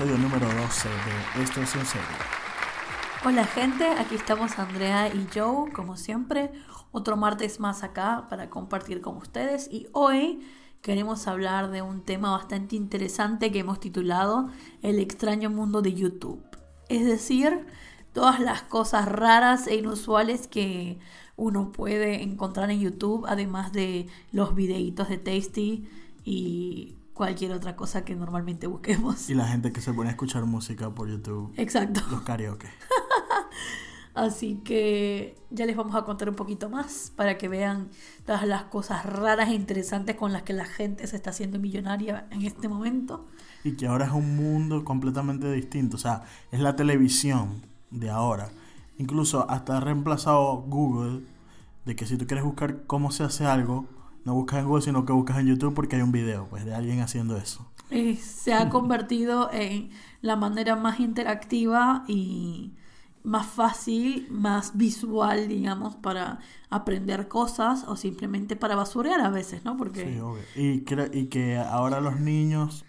Episodio número 12 de Esto es. Hola gente, aquí estamos Andrea y Joe, como siempre, otro martes más acá para compartir con ustedes y hoy queremos hablar de un tema bastante interesante que hemos titulado El extraño mundo de YouTube. Es decir, todas las cosas raras e inusuales que uno puede encontrar en YouTube, además de los videitos de Tasty y cualquier otra cosa que normalmente busquemos. Y la gente que se pone a escuchar música por YouTube. Exacto. Los karaoke. Así que ya les vamos a contar un poquito más para que vean todas las cosas raras e interesantes con las que la gente se está haciendo millonaria en este momento. Y que ahora es un mundo completamente distinto. O sea, es la televisión de ahora. Incluso hasta ha reemplazado Google de que si tú quieres buscar cómo se hace algo, no buscas en Google, sino que buscas en YouTube porque hay un video pues, de alguien haciendo eso. Eh, se ha convertido en la manera más interactiva y más fácil, más visual, digamos, para aprender cosas o simplemente para basurear a veces, ¿no? Porque... Sí, obvio. Y, y que ahora los niños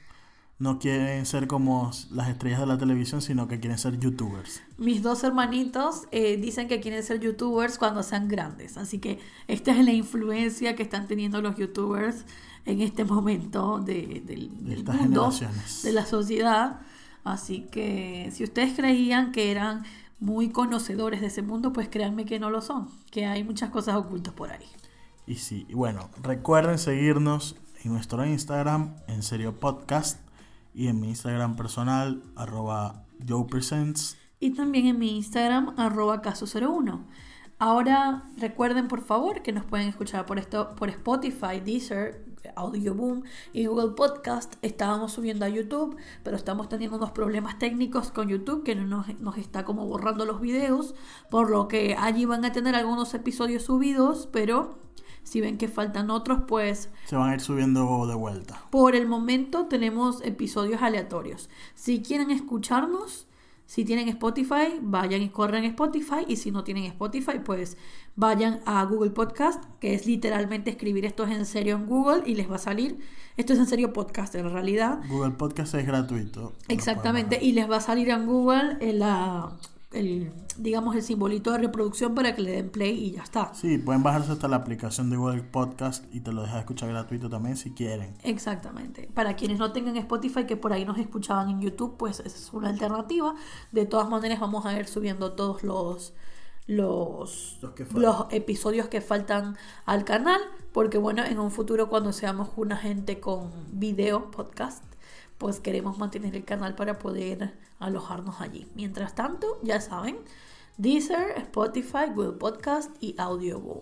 no quieren ser como las estrellas de la televisión, sino que quieren ser youtubers. Mis dos hermanitos eh, dicen que quieren ser youtubers cuando sean grandes, así que esta es la influencia que están teniendo los youtubers en este momento de, del, mundo, de la sociedad. Así que si ustedes creían que eran muy conocedores de ese mundo, pues créanme que no lo son, que hay muchas cosas ocultas por ahí. Y sí, bueno, recuerden seguirnos en nuestro Instagram, en serio podcast y en mi Instagram personal, arroba joepresents. Y también en mi Instagram, arroba caso01. Ahora recuerden por favor que nos pueden escuchar por, esto, por Spotify, Deezer, Audioboom y Google Podcast. Estábamos subiendo a YouTube, pero estamos teniendo unos problemas técnicos con YouTube que nos, nos está como borrando los videos, por lo que allí van a tener algunos episodios subidos, pero si ven que faltan otros, pues... Se van a ir subiendo de vuelta. Por el momento tenemos episodios aleatorios. Si quieren escucharnos, si tienen Spotify, vayan y corren Spotify. Y si no tienen Spotify, pues vayan a Google Podcast, que es literalmente escribir esto es en serio en Google y les va a salir. Esto es en serio podcast en realidad. Google Podcast es gratuito. Exactamente. Y les va a salir en Google en la el, digamos, el simbolito de reproducción para que le den play y ya está. Sí, pueden bajarse hasta la aplicación de Google Podcast y te lo deja escuchar gratuito también si quieren. Exactamente. Para quienes no tengan Spotify, que por ahí nos escuchaban en YouTube, pues esa es una alternativa. De todas maneras, vamos a ir subiendo todos los los, los, episodios que faltan al canal, porque bueno, en un futuro cuando seamos una gente con video podcast, pues queremos mantener el canal para poder alojarnos allí. Mientras tanto, ya saben, Deezer, Spotify, Google Podcast y Audioboom.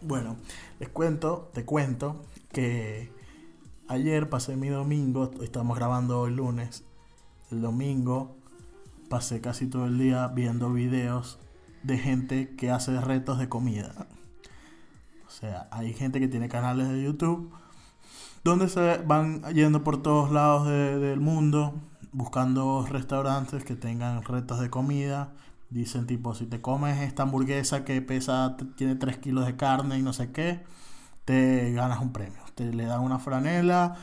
Bueno, les cuento, te cuento que ayer pasé mi domingo, estamos grabando hoy lunes, el domingo pasé casi todo el día viendo videos de gente que hace retos de comida. O sea, hay gente que tiene canales de YouTube donde se van yendo por todos lados del mundo buscando restaurantes que tengan retos de comida. Dicen tipo, si te comes esta hamburguesa que pesa, tiene 3 kilos de carne y no sé qué, te ganas un premio. Te le dan una franela,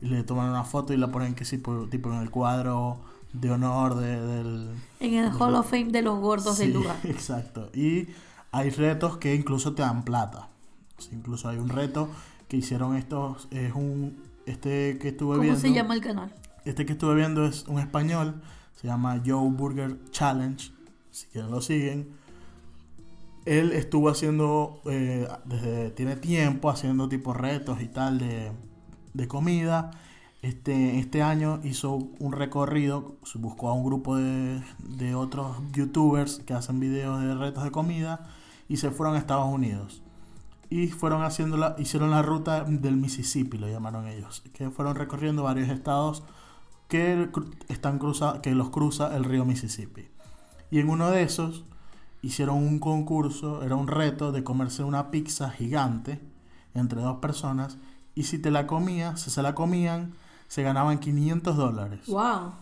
le toman una foto y la ponen que sí, tipo en el cuadro de honor del... En el Hall of Fame de los gordos del lugar. Exacto. Y hay retos que incluso te dan plata. incluso hay un reto que hicieron estos, es un, este que estuve viendo. ¿Cómo se llama el canal? Este que estuve viendo es un español, se llama Joe Burger Challenge, si quieren lo siguen. Él estuvo haciendo, eh, desde tiene tiempo, haciendo tipo retos y tal de, de comida. Este, este año hizo un recorrido, buscó a un grupo de, de otros youtubers que hacen videos de retos de comida y se fueron a Estados Unidos y fueron haciendo la, hicieron la ruta del Mississippi, lo llamaron ellos, que fueron recorriendo varios estados que, están cruza, que los cruza el río Mississippi. Y en uno de esos hicieron un concurso, era un reto de comerse una pizza gigante entre dos personas y si te la comías, si se la comían, se ganaban 500 dólares. ¡Wow!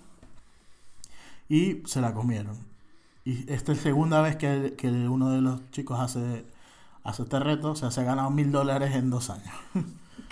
Y se la comieron. Y esta es la segunda vez que, que uno de los chicos hace hace este reto, o sea, se ha ganado mil dólares en dos años.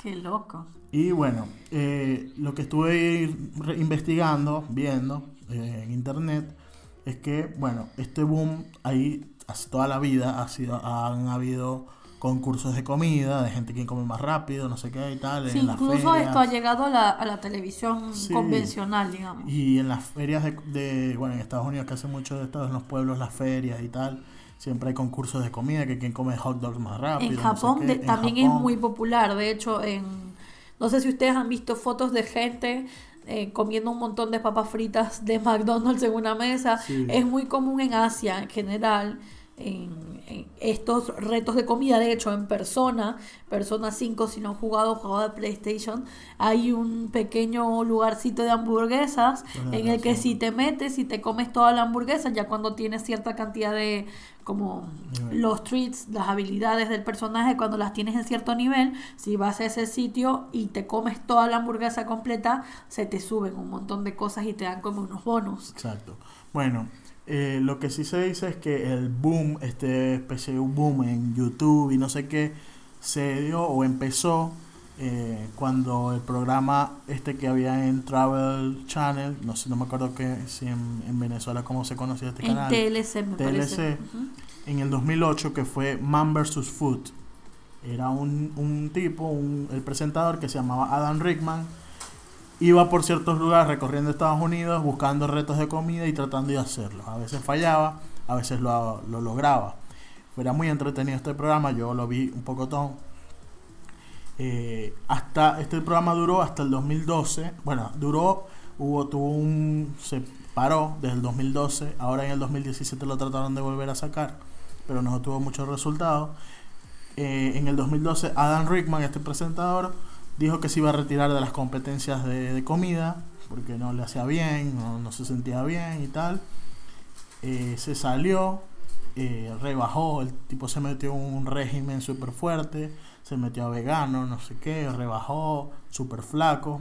Qué loco. Y bueno, eh, lo que estuve investigando, viendo eh, en internet, es que, bueno, este boom ahí hace toda la vida ha sido, han habido concursos de comida, de gente que come más rápido, no sé qué y tal. Sí, en las incluso esto ha llegado a la, a la televisión Sí. convencional, digamos. Y en las ferias de, de- bueno, en Estados Unidos que hace mucho de esto, en los pueblos, las ferias y tal, siempre hay concursos de comida, que quien come hot dogs más rápido. En no sé Japón qué. de- En también es muy popular. De hecho, en no sé si ustedes han visto fotos de gente eh, comiendo un montón de papas fritas de McDonald's en una mesa. Sí. Es muy común en Asia en general. En, en estos retos de comida, de hecho, en persona, Persona 5, si no han jugado, jugado de PlayStation, hay un pequeño lugarcito de hamburguesas Tienes en el que si te metes y te comes toda la hamburguesa, ya cuando tienes cierta cantidad de como los treats, las habilidades del personaje, cuando las tienes en cierto nivel, si vas a ese sitio y te comes toda la hamburguesa completa, se te suben un montón de cosas y te dan como unos bonus. Exacto. Bueno, eh, lo que sí se dice es que el boom, este especie de boom en YouTube y no sé qué, se dio o empezó eh, cuando el programa este que había en Travel Channel, no sé, no me acuerdo que si en, en Venezuela cómo se conocía este En canal, TLC me parece. TLC. Ujú. en el 2008 que fue Man vs. Food. Era un, un tipo, un- el presentador que se llamaba Adam Rickman. Iba por ciertos lugares recorriendo Estados Unidos buscando retos de comida y tratando de hacerlos. A veces fallaba, a veces lo, lo lograba. Era muy entretenido este programa, yo lo vi un poco todo. hasta este programa duró hasta el 2012. Bueno, duró, hubo, tuvo un, se paró desde el 2012. Ahora en el 2017 lo trataron de volver a sacar, pero no tuvo muchos resultados. Eh, en el 2012 Adam Rickman, este presentador, dijo que se iba a retirar de las competencias de, comida porque no le hacía bien, no, no se sentía bien y tal. Eh, se salió, eh, rebajó, el tipo se metió en un régimen súper fuerte, se metió a vegano, no sé qué, rebajó, súper flaco.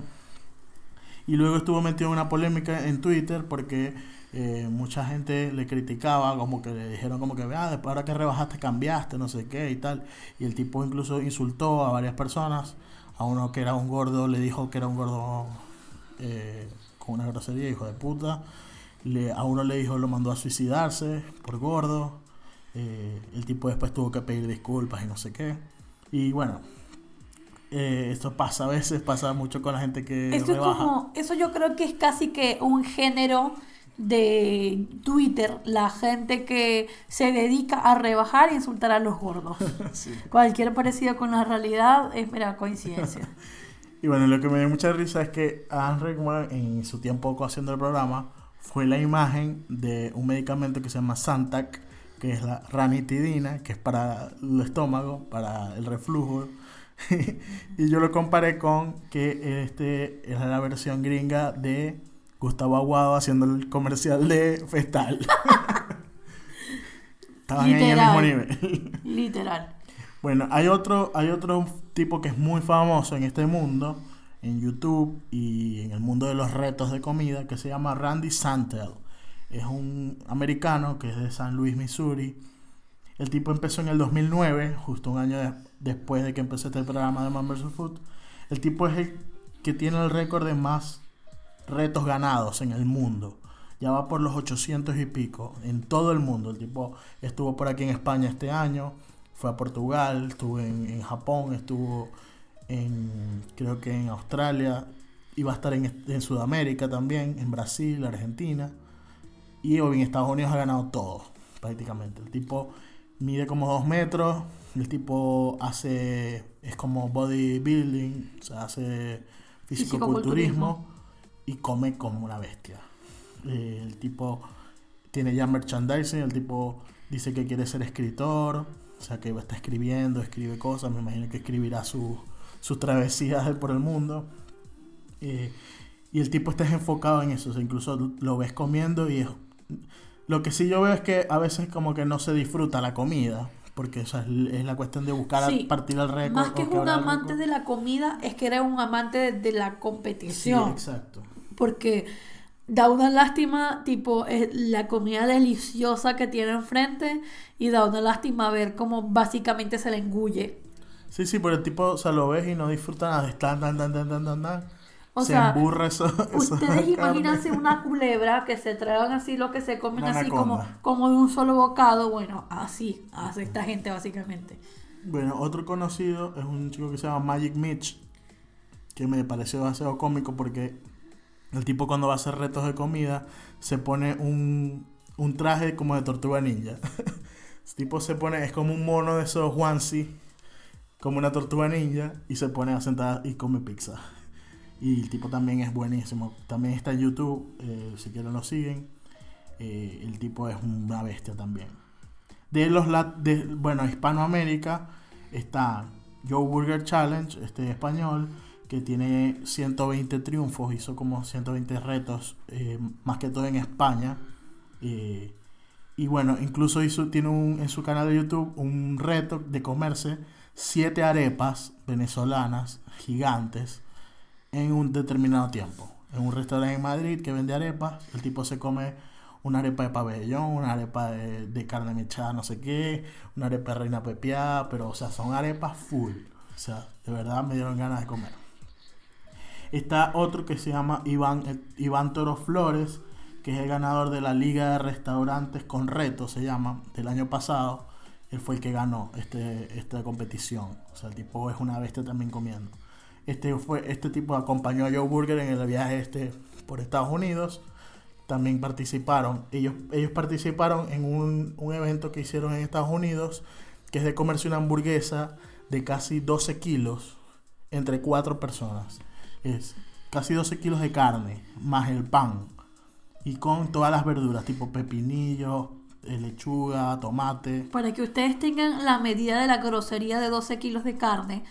Y luego estuvo metido en una polémica en Twitter porque eh, mucha gente le criticaba, como que le dijeron como que, ah, después ahora que rebajaste cambiaste, no sé qué y tal. Y el tipo incluso insultó a varias personas. A uno que era un gordo le dijo que era un gordo eh, con una grosería, hijo de puta. Le, a uno le dijo, lo mandó a suicidarse por gordo. Eh, el tipo después tuvo que pedir disculpas y no sé qué. Y bueno, eh, esto pasa a veces, pasa mucho con la gente que Eso es como, eso yo creo que es casi que un género de Twitter, la gente que se dedica a rebajar e insultar a los gordos. Sí. Cualquier parecido con la realidad es mera coincidencia. Y bueno, lo que me dio mucha risa es que Adam Rickman en su tiempo haciendo el programa fue la imagen de un medicamento que se llama Santac, que es la ranitidina, que es para el estómago, para el reflujo. y yo lo comparé con que este era la versión gringa de Gustavo Aguado haciendo el comercial de Festal. Estaban ahí en el mismo nivel. Literal. Bueno, hay otro, hay otro tipo que es muy famoso en este mundo, en YouTube y en el mundo de los retos de comida, que se llama Randy Santel. Es un americano que es de San Luis, Missouri. El tipo empezó en el 2009, justo un año de- después de que empecé este programa de Man vs. Food. El tipo es el que tiene el récord de más retos ganados en el mundo. Ya va por los 800 y pico en todo el mundo. El tipo estuvo por aquí en España este año, fue a Portugal, estuvo en, en Japón, estuvo en, creo que en Australia, iba a estar en, en Sudamérica también, en Brasil, Argentina. Y hoy en Estados Unidos ha ganado todo, prácticamente. El tipo mide como dos metros, el tipo hace, es como bodybuilding, o sea, hace fisicoculturismo y come como una bestia. Eh, el tipo tiene ya merchandising, el tipo dice que quiere ser escritor, o sea que está escribiendo, escribe cosas, me imagino que escribirá su- sus travesías por el mundo. Eh, y el tipo está enfocado en eso, o sea, incluso lo ves comiendo y es... Lo que sí yo veo es que a veces como que no se disfruta la comida, porque o sea, es la cuestión de buscar Sí, a partir del récord. Más que un amante de la comida, es que era un amante de, de la Sí, competición. exacto. Porque da una lástima, tipo, eh, la comida deliciosa que tiene enfrente y da una lástima ver cómo básicamente se le engulle. Sí, sí, pero el tipo, o sea, lo ves y no disfruta nada. Está tan, tan, tan, tan, tan, tan. O se sea, emburra eso. Ustedes imagínense una culebra que se tragan así lo que se comen Una así como, como de un solo bocado. Bueno, así hace esta gente básicamente. Bueno, otro conocido es un chico que se llama Magic Mitch, que me pareció demasiado cómico porque el tipo cuando va a hacer retos de comida se pone un, un traje como de tortuga ninja. el tipo se pone, es como un mono de esos onesie, como una tortuga ninja, y se pone a sentar y come pizza. Y el tipo también es buenísimo. También está en YouTube, eh, si quieren lo siguen. Eh, el tipo es una bestia también. De los de, bueno, Hispanoamérica está Joe Burger Challenge, este español, que tiene 120 triunfos, hizo como 120 retos, eh, más que todo en España. Eh, y bueno, incluso hizo, tiene un, en su canal de YouTube un reto de comerse 7 arepas venezolanas gigantes en un determinado tiempo. En un restaurante en Madrid que vende arepas, el tipo se come una arepa de pabellón, una arepa de, de carne mechada, no sé qué, una arepa de reina pepiada, pero o sea, son arepas full. O sea, de verdad me dieron ganas de comer. Está otro que se llama Iván, eh, Iván Toro Flores, que es el ganador de la Liga de Restaurantes con Reto, se llama, del año pasado. Él fue el que ganó este, esta competición. O sea, el tipo es una bestia también comiendo. Este, fue, este tipo acompañó a Joe Burger en el viaje este por Estados Unidos. También participaron. Ellos, ellos participaron en un, un evento que hicieron en Estados Unidos, que es de comerse una hamburguesa de casi 12 kilos entre cuatro personas. Es casi 12 kilos de carne, más el pan. Y con todas las verduras, tipo pepinillo, eh, lechuga, tomate. Para que ustedes tengan la medida de la grosería de 12 kilos de carne,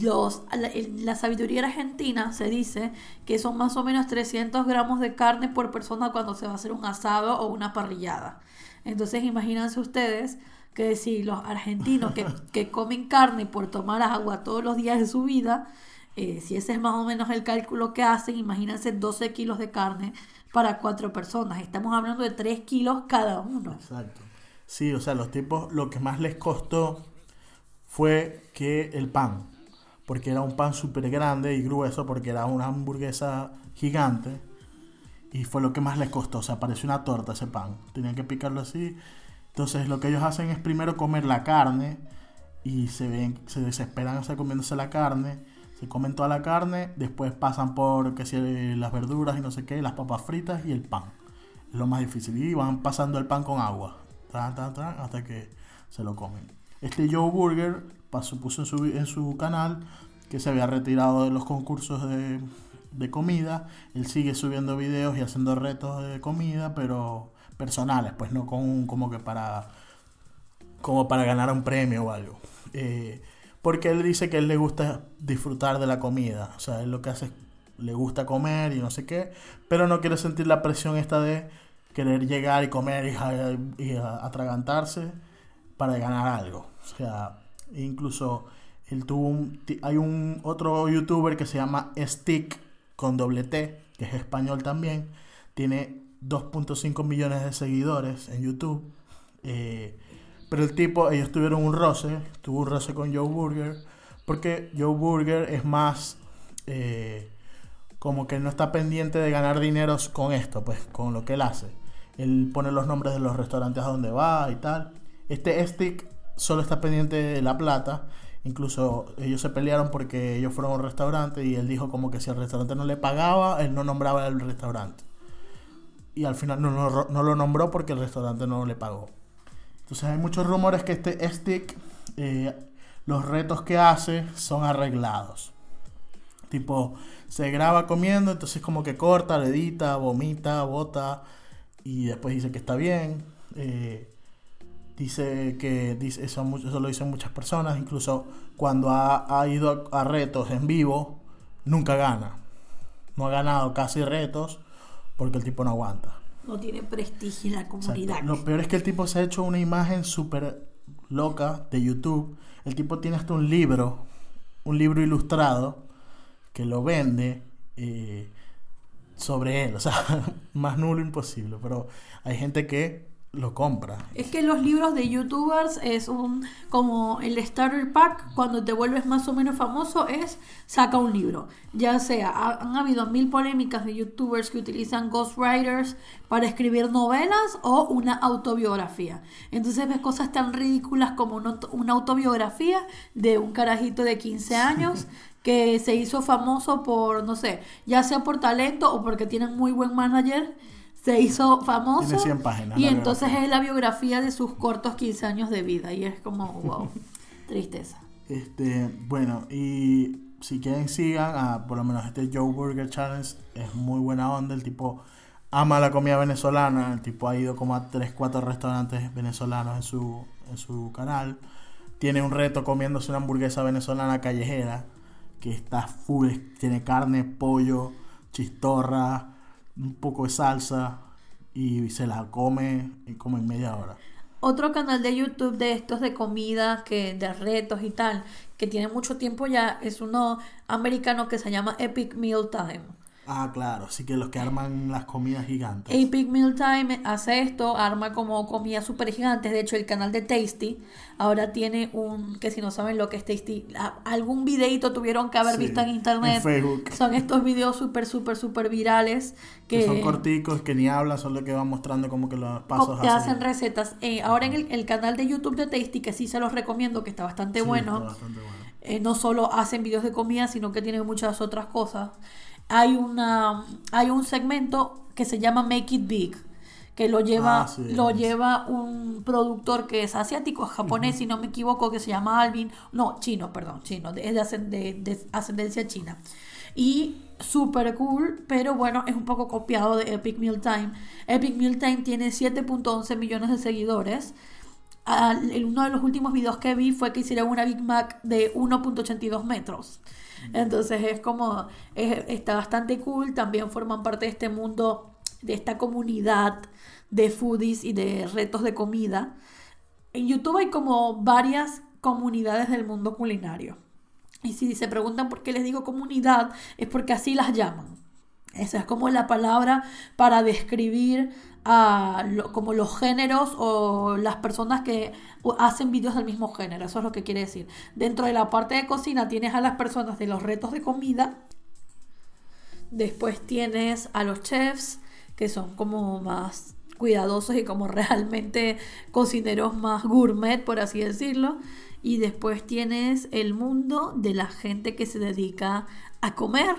los, la, en la sabiduría argentina se dice que son más o menos 300 gramos de carne por persona cuando se va a hacer un asado o una parrillada. Entonces imagínense ustedes que si los argentinos que, que comen carne por tomar agua todos los días de su vida, eh, si ese es más o menos el cálculo que hacen, imagínense 12 kilos de carne para cuatro personas. Estamos hablando de 3 kilos cada uno. Exacto. Sí, o sea, los tipos lo que más les costó fue que el pan, porque era un pan súper grande y grueso, porque era una hamburguesa gigante, y fue lo que más les costó, o sea, parecía una torta ese pan, tenían que picarlo así, entonces lo que ellos hacen es primero comer la carne, y se ven, se desesperan o sea, comiéndose la carne, se comen toda la carne, después pasan por que si las verduras y no sé qué, las papas fritas y el pan. Es lo más difícil. Y van pasando el pan con agua. Hasta que se lo comen. Este Joe Burger pasó, puso en su, en su canal que se había retirado de los concursos de, de comida. Él sigue subiendo videos y haciendo retos de comida, pero personales, pues no con, como que para como para ganar un premio o algo. Eh, porque él dice que él le gusta disfrutar de la comida. O sea, él lo que hace es le gusta comer y no sé qué, pero no quiere sentir la presión esta de querer llegar y comer y, y atragantarse para ganar algo. O sea, incluso él tuvo un, hay un otro youtuber que se llama Stick con doble T, que es español también, tiene 2.5 millones de seguidores en YouTube. Eh, pero el tipo, ellos tuvieron un roce, tuvo un roce con Joe Burger, porque Joe Burger es más eh, como que no está pendiente de ganar dinero con esto, pues con lo que él hace. Él pone los nombres de los restaurantes a donde va y tal. Este Stick solo está pendiente de la plata. Incluso ellos se pelearon porque ellos fueron a un restaurante y él dijo como que si el restaurante no le pagaba, él no nombraba el restaurante. Y al final no, no- no lo nombró porque el restaurante no le pagó. Entonces hay muchos rumores que este Stick, eh, los retos que hace son arreglados. Tipo, se graba comiendo, entonces como que corta, le edita, vomita, bota y después dice que está bien. Eh, dice que eso, lo dicen muchas personas, incluso cuando ha, ido a retos en vivo, nunca gana. No ha ganado casi retos porque el tipo no aguanta. No tiene prestigio en la Exacto. comunidad. Lo peor es que el tipo se ha hecho una imagen súper loca de YouTube. El tipo tiene hasta un libro, un libro ilustrado, que lo vende eh, sobre él. O sea, más nulo imposible. Pero hay gente que lo compra. Es que los libros de youtubers es un como el starter pack cuando te vuelves más o menos famoso es saca un libro. Ya sea, han habido mil polémicas de youtubers que utilizan ghostwriters para escribir novelas o una autobiografía. Entonces ves cosas tan ridículas como una, autobiografía de un carajito de 15 años que se hizo famoso por, no sé, ya sea por talento o porque tienen muy buen manager se hizo famoso. Tiene 100 páginas. Y entonces es la biografía de sus cortos 15 años de vida. Y es como, wow, tristeza. Este, bueno, y si quieren sigan a por lo menos este Joe Burger Challenge. Es muy buena onda. El tipo ama la comida venezolana. El tipo ha ido como a 3, 4 restaurantes venezolanos en su, en su canal. Tiene un reto comiéndose una hamburguesa venezolana callejera. Que está full, tiene carne, pollo, chistorra un poco de salsa y se la come como en media hora. Otro canal de YouTube de estos de comida, que de retos y tal, que tiene mucho tiempo ya, es uno americano que se llama Epic Meal Time. Ah, claro, sí que los que arman las comidas gigantes. Epic Meal Time hace esto, arma como comidas súper gigantes. De hecho, el canal de Tasty ahora tiene un, que si no saben lo que es Tasty, algún videito tuvieron que haber visto en internet. En Facebook. Son estos videos súper, súper, súper virales. Que, son corticos, que ni hablan, son lo que van mostrando como que los pasos. Que hacen recetas. Eh, ahora en el, canal de YouTube de Tasty, que sí se los recomiendo, que está bastante bueno. Está bastante bueno. Eh, no solo hacen videos de comida, sino que tienen muchas otras cosas hay, una, hay un segmento que se llama Make It Big, que lo lleva, ah, lo lleva un productor que es asiático, japonés, si no me equivoco, que se llama Alvin, no, chino, perdón, chino, es de, ascendencia china. Y súper cool, pero bueno, es un poco copiado de Epic Meal Time. Epic Meal Time tiene 7.11 millones de seguidores. uno de los últimos videos que vi fue que hicieron una Big Mac de 1.82 metros. Entonces es como, está bastante cool, también forman parte de este mundo, de esta comunidad de foodies y de retos de comida. En YouTube hay como varias comunidades del mundo culinario. Y si se preguntan por qué les digo comunidad, es porque así las llaman. Esa es como la palabra para describir a como los géneros o las personas que hacen vídeos del mismo género. Eso es lo que quiere decir. Dentro de la parte de cocina tienes a las personas de los retos de comida. Después tienes a los chefs, que son como más cuidadosos y como realmente cocineros más gourmet, por así decirlo. Y después tienes el mundo de la gente que se dedica a comer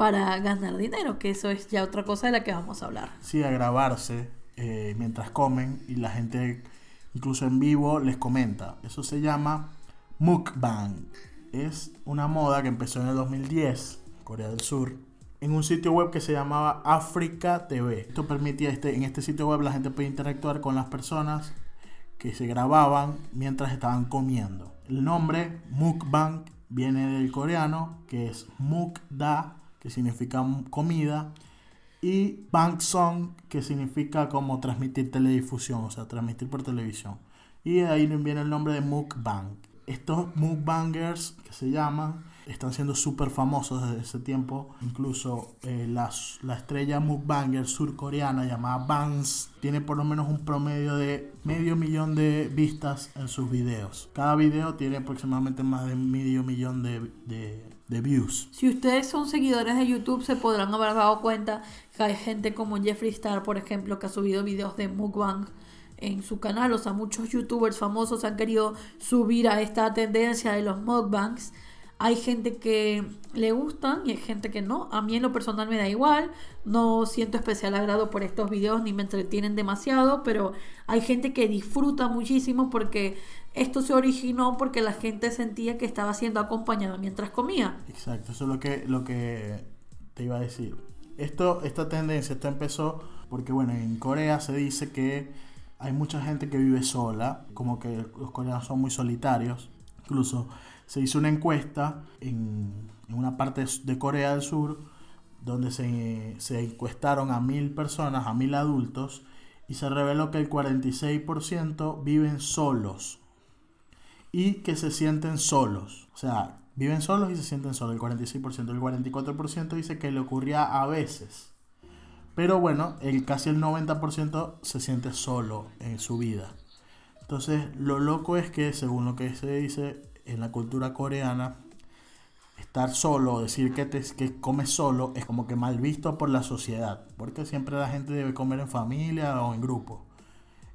para ganar dinero, que eso es ya otra cosa de la que vamos a hablar. Sí, a grabarse eh, mientras comen y la gente incluso en vivo les comenta. Eso se llama mukbang. Es una moda que empezó en el 2010, Corea del Sur, en un sitio web que se llamaba Africa TV. Esto permitía, este, en este sitio web la gente podía interactuar con las personas que se grababan mientras estaban comiendo. El nombre mukbang viene del coreano, que es mukda, que significa comida, y Song, que significa como transmitir teledifusión, o sea, transmitir por televisión. Y de ahí viene el nombre de mukbang. Estos mukbangers que se llaman están siendo súper famosos desde ese tiempo. Incluso eh, la, la, estrella mukbanger surcoreana llamada Bangs tiene por lo menos un promedio de medio millón de vistas en sus videos. Cada video tiene aproximadamente más de medio millón de Si ustedes son seguidores de YouTube, se podrán haber dado cuenta que hay gente como Jeffree Star, por ejemplo, que ha subido videos de mukbang en su canal. O sea, muchos youtubers famosos han querido subir a esta tendencia de los mukbangs. Hay gente que le gustan y hay gente que no. A mí en lo personal me da igual. No siento especial agrado por estos videos ni me entretienen demasiado, pero hay gente que disfruta muchísimo porque esto se originó porque la gente sentía que estaba siendo acompañada mientras comía. Exacto, eso es lo que, lo que te iba a decir. Esto, esta tendencia, esto empezó porque, bueno, en Corea se dice que hay mucha gente que vive sola, como que los coreanos son muy solitarios. Incluso se hizo una encuesta en, una parte de Corea del Sur donde se, encuestaron a mil personas, a mil adultos, y se reveló que el 46% viven solos y que se sienten solos. O sea, viven solos y se sienten solos, el 46%. El 44% dice que le ocurría a veces. Pero bueno, el, casi el 90% se siente solo en su vida. Entonces, lo loco es que, según lo que se dice en la cultura coreana, estar solo, decir que, te, que comes solo, es como que mal visto por la sociedad. Porque siempre la gente debe comer en familia o en grupo.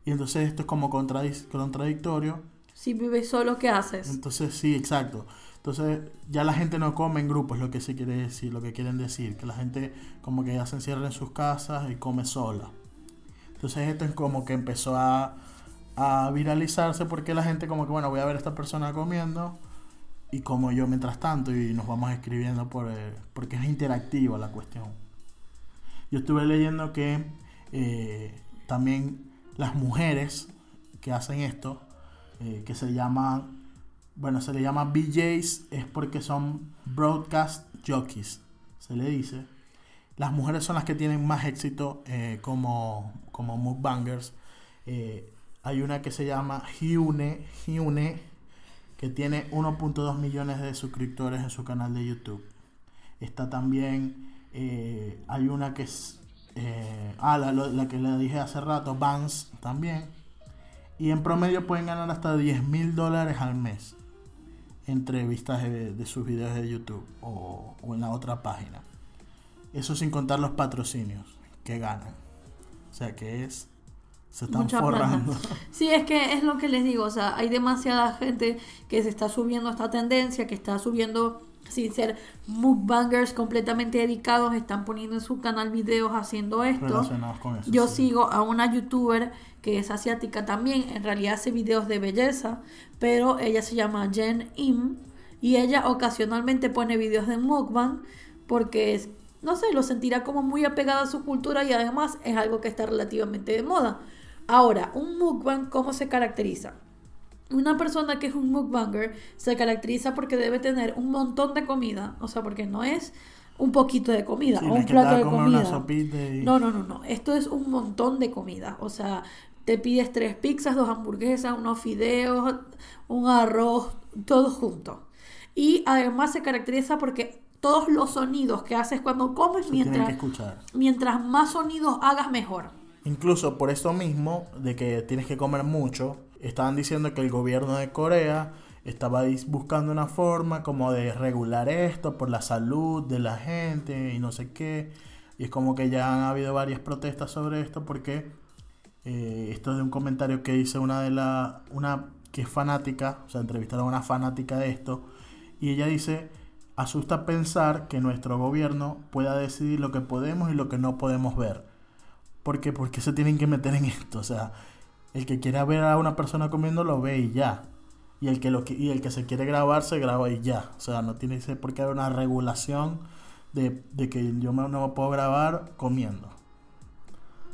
Y entonces esto es como contradictorio. Si vives solo, ¿qué haces? Entonces, sí, exacto. Entonces, ya la gente no come en grupo, es lo que se quiere decir, lo que quieren decir. Que la gente como que ya se encierra en sus casas y come sola. Entonces, esto es como que empezó a, a viralizarse porque la gente como que, bueno, voy a ver a esta persona comiendo y como yo mientras tanto y nos vamos escribiendo por eh, porque es interactiva la cuestión. Yo estuve leyendo que eh, también las mujeres que hacen esto, eh, que se llaman, bueno, se le llama BJs, es porque son broadcast jockeys, se le dice. Las mujeres son las que tienen más éxito como, como mukbangers. Eh, hay una que se llama Hyune, Hyune, que tiene 1.2 millones de suscriptores en su canal de YouTube. Está también, hay una que es eh, ah, la, que le dije hace rato, Vans también. Y en promedio pueden ganar hasta 10 mil dólares al mes entre vistas de, sus videos de YouTube o, en la otra página. Eso sin contar los patrocinios que ganan. O sea que es se están forrando. Sí, es que es lo que les digo, o sea, hay demasiada gente que se está subiendo a esta tendencia, que está subiendo sin ser mukbangers completamente dedicados, están poniendo en su canal videos haciendo esto. Yo sigo a una youtuber que es asiática también, en realidad hace videos de belleza, pero ella se llama Jen Im y ella ocasionalmente pone videos de mukbang porque no sé, lo sentirá como muy apegada a su cultura y además es algo que está relativamente de moda. Ahora, un mukbang, ¿cómo se caracteriza? Una persona que es un mukbanger se caracteriza porque debe tener un montón de comida, o sea, porque no es un poquito de comida o un plato de comida. No, no, no, no. Esto es un montón de comida. O sea, te pides tres pizzas, dos hamburguesas, unos fideos, un arroz, todo junto. Y además se caracteriza porque todos los sonidos que haces cuando comes, mientras, mientras más sonidos hagas, mejor. Incluso por eso mismo, de que tienes que comer mucho, estaban diciendo que el gobierno de Corea estaba buscando una forma como de regular esto por la salud de la gente y no sé qué. Y es como que ya han habido varias protestas sobre esto porque eh, esto es de un comentario que hice una de la una que es fanática, o sea, entrevistaron a una fanática de esto y ella dice, asusta pensar que nuestro gobierno pueda decidir lo que podemos y lo que no podemos ver. Porque ¿por qué se tienen que meter en esto? O sea, el que quiera ver a una persona comiendo lo ve y ya. Y el que, lo, y el que se quiere grabar se graba y ya. O sea, no tiene por qué haber una regulación de, que yo no me puedo grabar comiendo.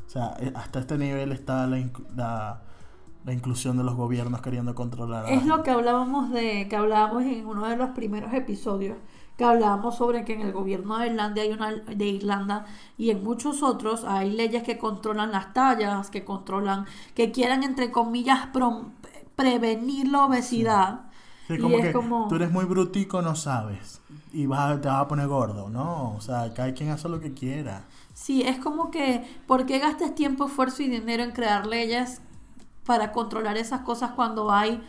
O sea, eh, hasta este nivel está la, la, la inclusión de los gobiernos queriendo controlar. es lo que hablábamos de, que hablábamos en uno de los primeros episodios que hablábamos sobre que en el gobierno de Irlanda, hay una, de Irlanda y en muchos otros hay leyes que controlan las tallas, que controlan, que quieran entre comillas prevenir la obesidad. y es como... tú eres muy brutico, no sabes. Y vas, te vas a poner gordo, ¿no? O sea, hay quien hace lo que quiera. Sí, es como que, ¿por qué gastas tiempo, esfuerzo y dinero en crear leyes para controlar esas cosas cuando hay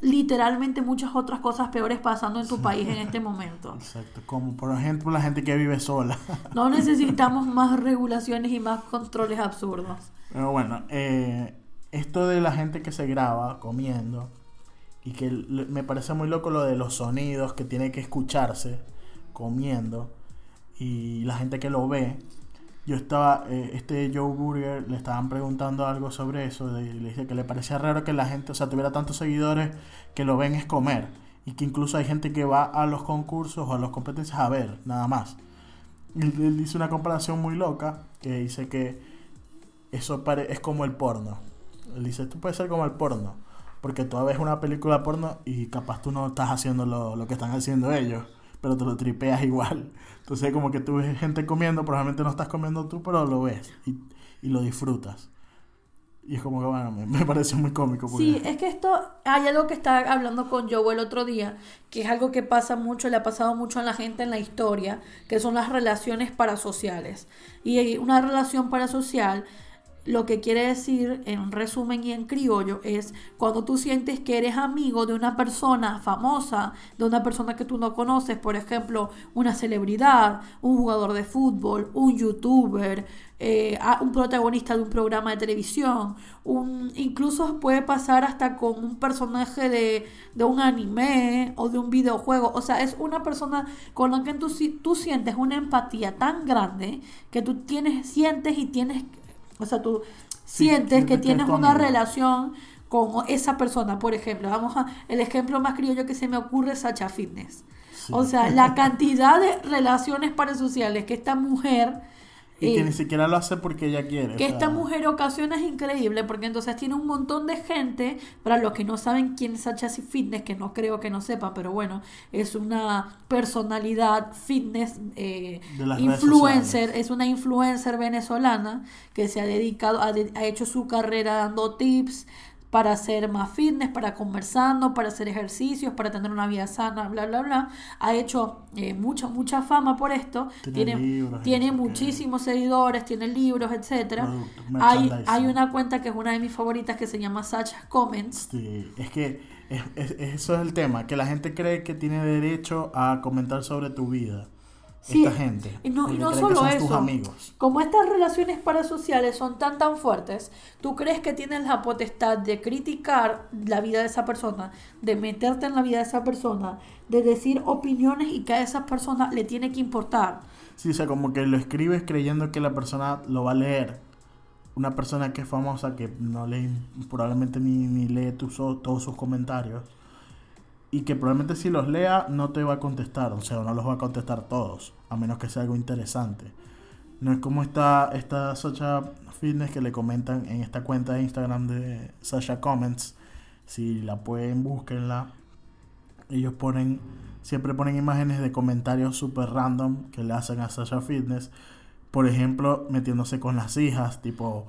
literalmente muchas otras cosas peores pasando en tu país en este momento. Exacto, como por ejemplo la gente que vive sola. No necesitamos más regulaciones y más controles absurdos. Pero bueno, eh, esto de la gente que se graba comiendo y que me parece muy loco lo de los sonidos que tiene que escucharse comiendo y la gente que lo ve yo estaba, eh, este Joe Burger, le estaban preguntando algo sobre eso, le dije que le parecía raro que la gente, o sea, tuviera tantos seguidores que lo ven es comer, y que incluso hay gente que va a los concursos o a las competencias a ver, nada más. Y él dice una comparación muy loca, que dice que eso es como el porno. Él dice, esto puede ser como el porno, porque tú ves una película porno y capaz tú no estás haciendo lo, lo que están haciendo ellos pero te lo tripeas igual. Entonces, como que tú ves gente comiendo, probablemente no estás comiendo tú, pero lo ves y, lo disfrutas. Y es como que, bueno, me, me parece muy cómico. porque- Sí, es que esto, hay algo que estaba hablando con Joe el otro día, que es algo que pasa mucho, le ha pasado mucho a la gente en la historia, que son las relaciones parasociales. Y una relación parasocial, lo que quiere decir, en resumen y en criollo, es cuando tú sientes que eres amigo de una persona famosa, de una persona que tú no conoces, por ejemplo, una celebridad, un jugador de fútbol, un youtuber, eh, un protagonista de un programa de televisión, un, incluso puede pasar hasta con un personaje de, de un anime o de un videojuego. O sea, es una persona con la que tú, tú sientes una empatía tan grande que tú tienes, sientes y tienes, o sea, tú Sí, sientes que tienes una relación con esa persona, por ejemplo. Vamos a, el ejemplo más criollo que se me ocurre es Sacha Fitness. Sí. O sea, la cantidad de relaciones parasociales que esta mujer Y que ni siquiera lo hace porque ella quiere. que o sea, esta mujer ocasiona es increíble porque entonces tiene un montón de gente, para los que no saben quién es Sacha Fitness, que no creo que no sepan, pero bueno, es una personalidad fitness, eh, influencer, es una influencer venezolana que se ha dedicado, ha, de- ha hecho su carrera dando tips para hacer más fitness, para conversando, para hacer ejercicios, para tener una vida sana, bla, bla, bla. Ha hecho eh, mucha, mucha fama por esto. Tiene Tiene, libros muchísimos seguidores, tiene libros, etcétera. Productos, Hay, hay una cuenta que es una de mis favoritas que se llama Sacha Comments. Sí, es que es- es- eso es el tema, que la gente cree que tiene derecho a comentar sobre tu vida. Sí, Esta gente. Y no, y solo que son eso. tus amigos. Como estas relaciones parasociales son tan tan fuertes, tú crees que tienes la potestad de criticar la vida de esa persona, de meterte en la vida de esa persona, de decir opiniones y que a esa persona le tiene que importar. Sí, o sea, como que lo escribes creyendo que la persona lo va a leer. Una persona que es famosa que no lee, probablemente ni, ni lee tus, todos sus comentarios. Y que probablemente si los lea no te va a contestar, o sea, no los va a contestar todos, a menos que sea algo interesante. No es como esta, esta Sasha Fitness que le comentan en esta cuenta de Instagram de Sasha Comments. Si la pueden, búsquenla. Ellos ponen, siempre ponen imágenes de comentarios super random que le hacen a Sasha Fitness. Por ejemplo, metiéndose con las hijas, tipo,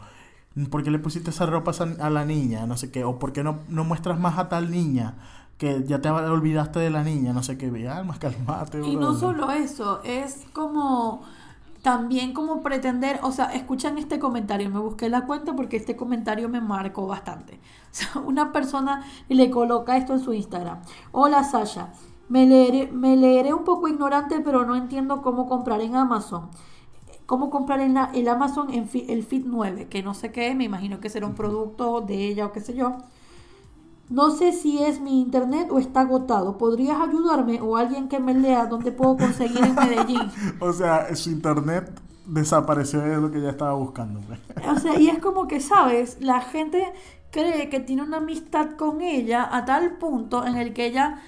¿por qué le pusiste esa ropa a la niña? No sé qué, o ¿por qué no, no muestras más a tal niña? Que ya te olvidaste de la niña, no sé qué, ah, más calmate. Y no solo eso, es como también como pretender, o sea, escuchan este comentario, me busqué la cuenta porque este comentario me marcó bastante. O sea, una persona le coloca esto en su Instagram. Hola Sasha, me leeré, me leeré un poco ignorante, pero no entiendo cómo comprar en Amazon. Cómo comprar en la- el Amazon en fi- el Fit 9, que no sé qué me imagino que será un producto de ella o qué sé yo. No sé si es mi internet o está agotado. ¿Podrías ayudarme o alguien que me lea dónde puedo conseguir en Medellín? O sea, su internet desapareció de lo que ella estaba buscando. pues. O sea, y es como que, ¿sabes? La gente cree que tiene una amistad con ella a tal punto en el que ella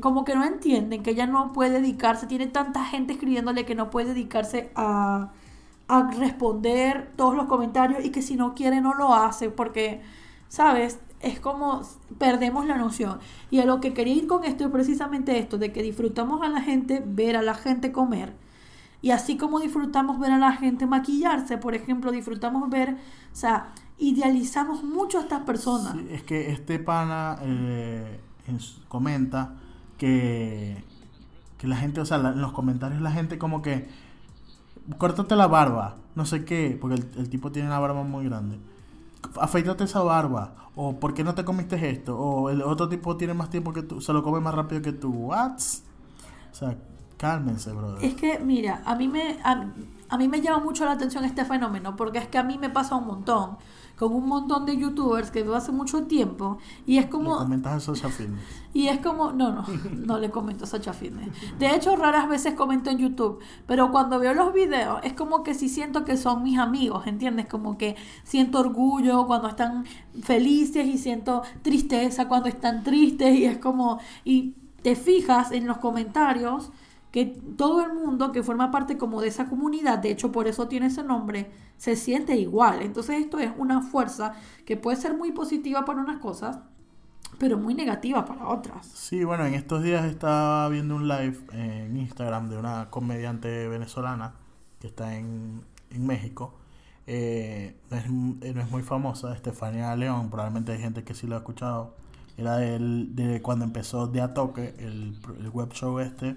como que no entienden que ella no puede dedicarse, tiene tanta gente escribiéndole que no puede dedicarse a, a responder todos los comentarios y que si no quiere no lo hace porque, ¿sabes? Es como perdemos la noción. Y a lo que quería ir con esto es precisamente esto, de que disfrutamos a la gente, ver a la gente comer. Y así como disfrutamos ver a la gente maquillarse, por ejemplo, disfrutamos ver, o sea, idealizamos mucho a estas personas. Es que este pana eh, comenta que, que la gente, o sea, en los comentarios la gente como que, córtate la barba, no sé qué, porque el tipo tiene una barba muy grande. Afeítate esa barba, o ¿por qué no te comiste esto? O el otro tipo tiene más tiempo que tú, se lo come más rápido que tú. ¿What? O sea, cálmense, brother. Es que, mira, a mí me a, a mí me llama mucho la atención este fenómeno, porque es que a mí me pasa un montón, con un montón de youtubers que veo hace mucho tiempo, y es Le como, comentas a Sasha Fitness. y es como, no, no, no le comento a Sacha Fitness. De hecho, raras veces comento en YouTube, pero cuando veo los videos, es como que sí siento que son mis amigos, ¿entiendes? Como que siento orgullo cuando están felices y siento tristeza cuando están tristes, y es como, y te fijas en los comentarios que todo el mundo que forma parte como de esa comunidad, de hecho por eso tiene ese nombre, se siente igual. Entonces esto es una fuerza que puede ser muy positiva para unas cosas, pero muy negativa para otras. Sí, bueno, en estos días estaba viendo un live en Instagram de una comediante venezolana que está en, en México. eh, es, eh, no es muy famosa, Estefanía León, probablemente hay gente que sí lo ha escuchado. Era del- de cuando empezó De A Toque, el, el web show este,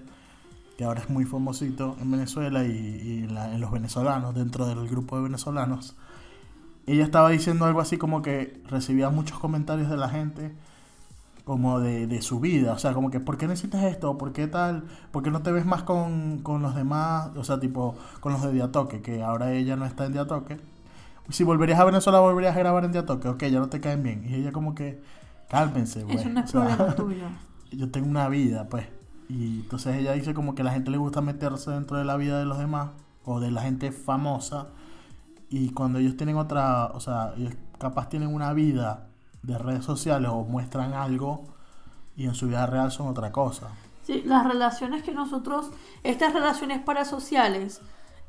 que ahora es muy famosito en Venezuela y, y en, la- en los venezolanos, dentro del grupo de venezolanos. Ella estaba diciendo algo así como que recibía muchos comentarios de la gente como de, de su vida, o sea, como que ¿por qué necesitas esto? ¿Por qué tal? ¿Por qué no te ves más con, con los demás? O sea, tipo, con los de Diatoque, que ahora ella no está en Diatoque. Si volverías a Venezuela, volverías a grabar en Diatoque, ok, ya no te caen bien. Y ella como que, cálmense, güey. Eso no es O sea, problema tuyo. yo tengo una vida, pues. Y entonces ella dice como que a la gente le gusta meterse dentro de la vida de los demás o de la gente famosa. Y cuando ellos tienen otra, o sea, ellos capaz tienen una vida de redes sociales o muestran algo y en su vida real son otra cosa. Sí, las relaciones que nosotros, estas relaciones parasociales,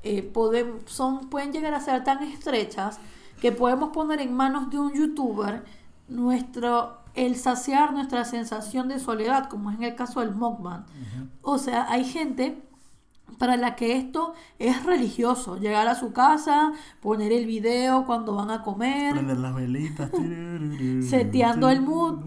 eh, podem- son, pueden llegar a ser tan estrechas que podemos poner en manos de un youtuber nuestro, el saciar nuestra sensación de soledad, como es en el caso del mukbang. O sea, hay gente para la que esto es religioso, llegar a su casa, poner el video cuando van a comer, Prender las velitas. seteando el mood.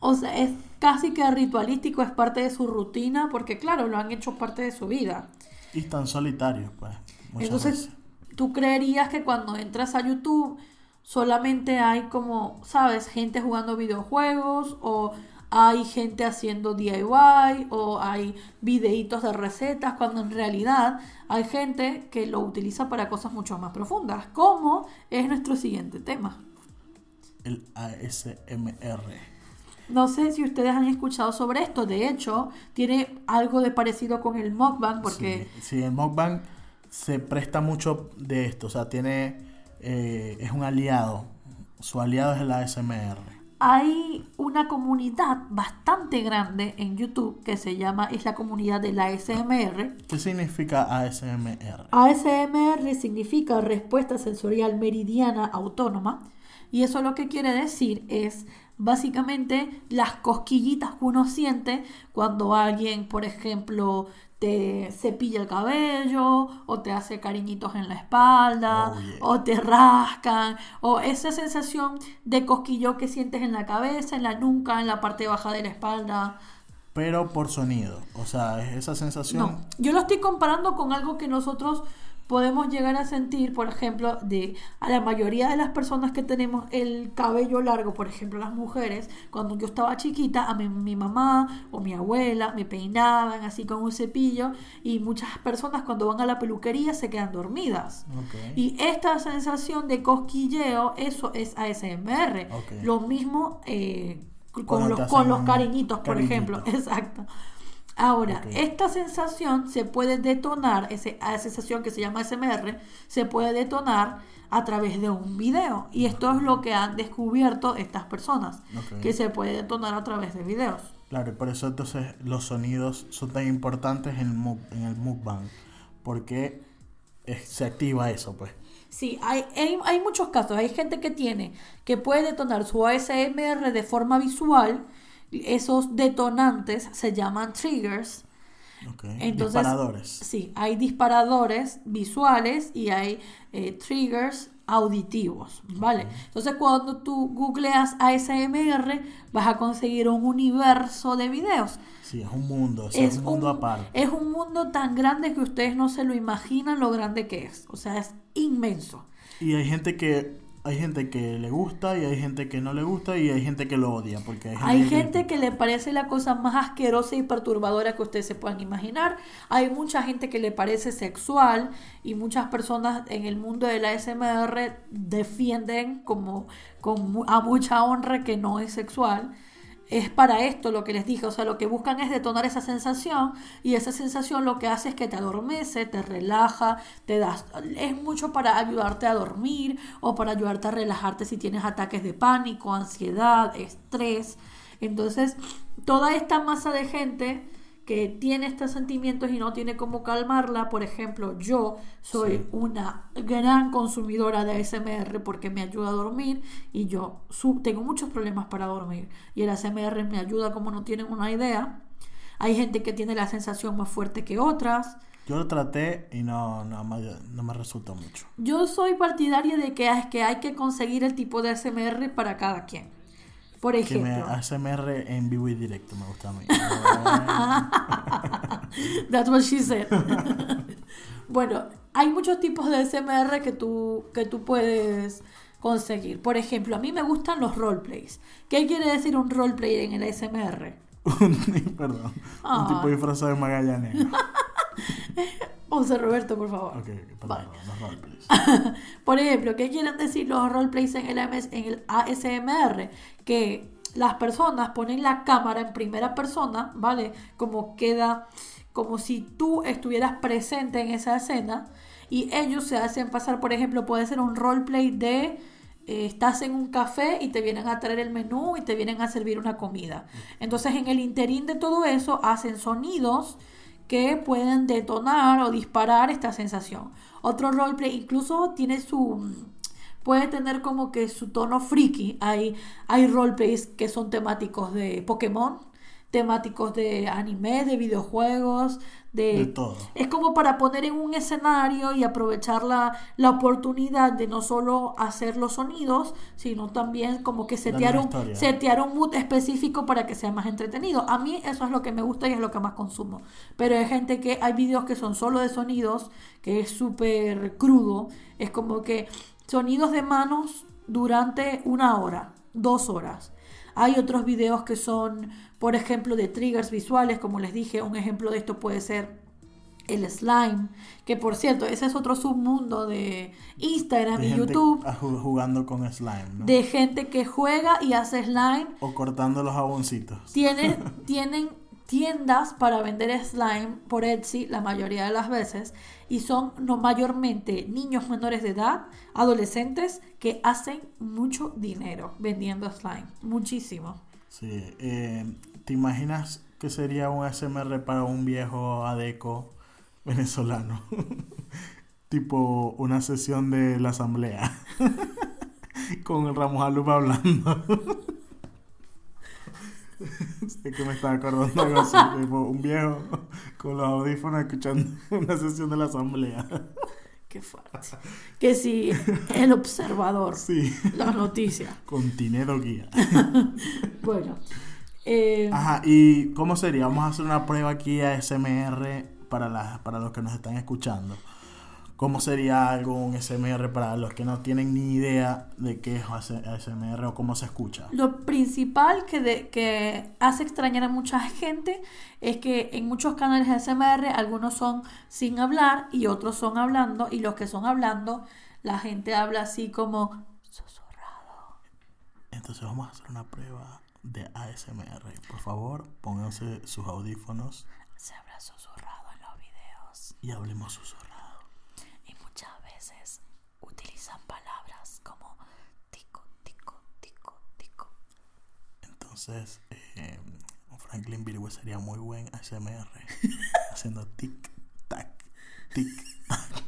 O sea, es casi que ritualístico, es parte de su rutina, porque claro, lo han hecho parte de su vida. Y están solitarios, pues. Entonces, veces. tú creerías que cuando entras a YouTube solamente hay como, sabes, gente jugando videojuegos o hay gente haciendo DIY o hay videitos de recetas, cuando en realidad hay gente que lo utiliza para cosas mucho más profundas, como es nuestro siguiente tema. El ASMR. No sé si ustedes han escuchado sobre esto, de hecho, tiene algo de parecido con el mukbang, porque Sí, sí, el mukbang se presta mucho de esto, o sea, tiene, eh, es un aliado, su aliado es el ASMR. hay una comunidad bastante grande en YouTube que se llama, es la comunidad de la ASMR. ¿Qué significa ASMR? ASMR significa respuesta sensorial meridiana autónoma y eso lo que quiere decir es básicamente las cosquillitas que uno siente cuando alguien, por ejemplo, te cepilla el cabello o te hace cariñitos en la espalda Oh, yeah. o te rascan o esa sensación de cosquillo que sientes en la cabeza, en la nuca, en la parte baja de la espalda. Pero por sonido, o sea, es esa sensación. No, yo lo estoy comparando con algo que nosotros podemos llegar a sentir, por ejemplo, de a la mayoría de las personas que tenemos el cabello largo, por ejemplo, las mujeres, cuando yo estaba chiquita, a mi, mi mamá o mi abuela me peinaban así con un cepillo y muchas personas cuando van a la peluquería se quedan dormidas. Y esta sensación de cosquilleo, eso es ASMR. Ok. Lo mismo eh, con, los, con los cariñitos, por ejemplo. Exacto. Ahora, esta sensación se puede detonar, ese, esa sensación que se llama SMR, se puede detonar a través de un video. Y esto es lo que han descubierto estas personas, que se puede detonar a través de videos. Claro, y por eso entonces los sonidos son tan importantes en el, en el mukbang, porque es- se activa eso, pues. Sí, hay, hay, hay muchos casos. Hay gente que tiene, que puede detonar su ASMR de forma visual. Esos detonantes se llaman triggers. Ok. Entonces, Disparadores. Sí, hay disparadores visuales y hay eh, triggers auditivos, ¿vale? Entonces cuando tú googleas ASMR vas a conseguir un universo de videos. Sí, es un mundo, o sea, es, un mundo aparte. es un mundo tan grande que ustedes no se lo imaginan lo grande que es. O sea, es inmenso. Y hay gente que hay gente que le gusta y hay gente que no le gusta y hay gente que lo odia porque hay gente, Hay que- gente que le parece la cosa más asquerosa y perturbadora que ustedes se puedan imaginar. Hay mucha gente que le parece sexual y muchas personas en el mundo de la SMR defienden como con mu- a mucha honra que no es sexual. Es para esto lo que les dije, o sea, lo que buscan es detonar esa sensación y esa sensación lo que hace es que te adormece, te relaja, te das es mucho para ayudarte a dormir o para ayudarte a relajarte si tienes ataques de pánico, ansiedad, estrés. Entonces, toda esta masa de gente que tiene estos sentimientos y no tiene cómo calmarla, por ejemplo, yo soy Sí. una gran consumidora de ASMR porque me ayuda a dormir y yo tengo muchos problemas para dormir y el ASMR me ayuda como no tienen una idea Hay gente que tiene la sensación más fuerte que otras. Yo lo traté y no, no, me- no me resultó mucho. Yo soy partidaria de que es que hay que conseguir el tipo de ASMR para cada quien. Por Que me ejemplo, ASMR en vivo y directo me gusta a mí. That's what she said. bueno, hay muchos tipos de SMR que tú, que tú puedes conseguir. Por ejemplo, a mí me gustan los roleplays. ¿Qué quiere decir un roleplay en el SMR? Un- Perdón. Ah. Un tipo disfrazado de Magallanes. José Roberto, por favor. Ok, perdón, Vale. los roleplays. Por ejemplo, ¿qué quieren decir los roleplays en el, MS en el ASMR? Que las personas ponen la cámara en primera persona, ¿vale? Como queda, como si tú estuvieras presente en esa escena y ellos se hacen pasar, por ejemplo, puede ser un roleplay de eh, estás en un café y te vienen a traer el menú y te vienen a servir una comida. Entonces, en el interín de todo eso, hacen sonidos que pueden detonar o disparar esta sensación. Otro roleplay incluso tiene su puede tener como que su tono friki. Hay hay roleplays que son temáticos de Pokémon, temáticos de anime, de videojuegos, de, De todo. es como para poner en un escenario y aprovechar la, la oportunidad de no solo hacer los sonidos, sino también como que setear un, setear un mood específico para que sea más entretenido. A mí eso es lo que me gusta y es lo que más consumo. Pero hay gente que hay videos que son solo de sonidos, que es súper crudo. Es como que sonidos de manos durante una hora, dos horas. Hay otros videos que son, por ejemplo, de triggers visuales, como les dije, un ejemplo de esto puede ser el slime, que por cierto, ese es otro submundo de Instagram De y YouTube, jugando con slime, ¿no? de gente que juega y hace slime. O cortando los jaboncitos. Tienen, tienen tiendas para vender slime por Etsy la mayoría de las veces y son no mayormente niños menores de edad, adolescentes que hacen mucho dinero vendiendo slime, muchísimo. Sí. eh, ¿Te imaginas que sería un ASMR para un viejo adeco venezolano? tipo una sesión de la asamblea. Con el Ramos Alupa hablando. sé que me estaba acordando algo así. Un viejo con los audífonos escuchando una sesión de la asamblea. Qué fuerte. Que si el observador, Sí. las noticias. Con Tinedo Guía. Bueno, eh, Ajá, ¿y cómo sería? Vamos a hacer una prueba aquí a SMR para, las para los que nos están escuchando. ¿Cómo sería algo un SMR para los que no tienen ni idea de qué es ASMR o cómo se escucha? Lo principal que, de- que hace extrañar a mucha gente es que en muchos canales de SMR algunos son sin hablar y otros son hablando y los que son hablando la gente habla así como susurrado. Entonces vamos a hacer una prueba de ASMR. Por favor, pónganse sus audífonos Se habla susurrado en los videos y hablemos susurrado. y muchas veces utilizan palabras como tico, tico, tico, tico. Entonces, eh, Franklin Virgüe sería muy buen ASMR. haciendo tic, tac, tic, tac.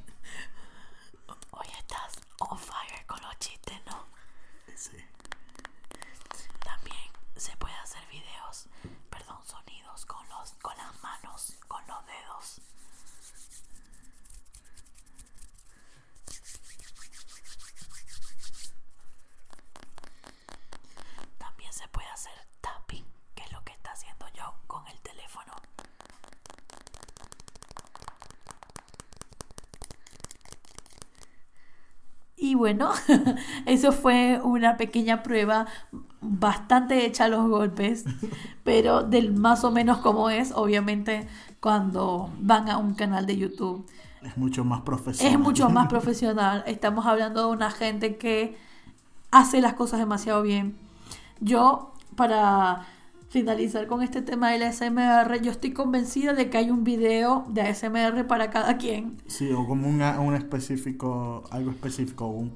Hoy estás on fire con los chistes, ¿no? Sí. También se puede hacer videos, perdón, sonidos con los con las manos, con los dedos. También se puede hacer tapping, que es lo que está haciendo yo con el teléfono. Y bueno, eso fue una pequeña prueba bastante hecha a los golpes, pero del más o menos como es, obviamente, cuando van a un canal de YouTube. Es mucho más profesional. Es mucho más profesional. Estamos hablando de una gente que hace las cosas demasiado bien. Yo, para finalizar con este tema del ASMR, yo estoy convencida de que hay un video de ASMR para cada quien. Sí, o como una, un específico, algo específico, un-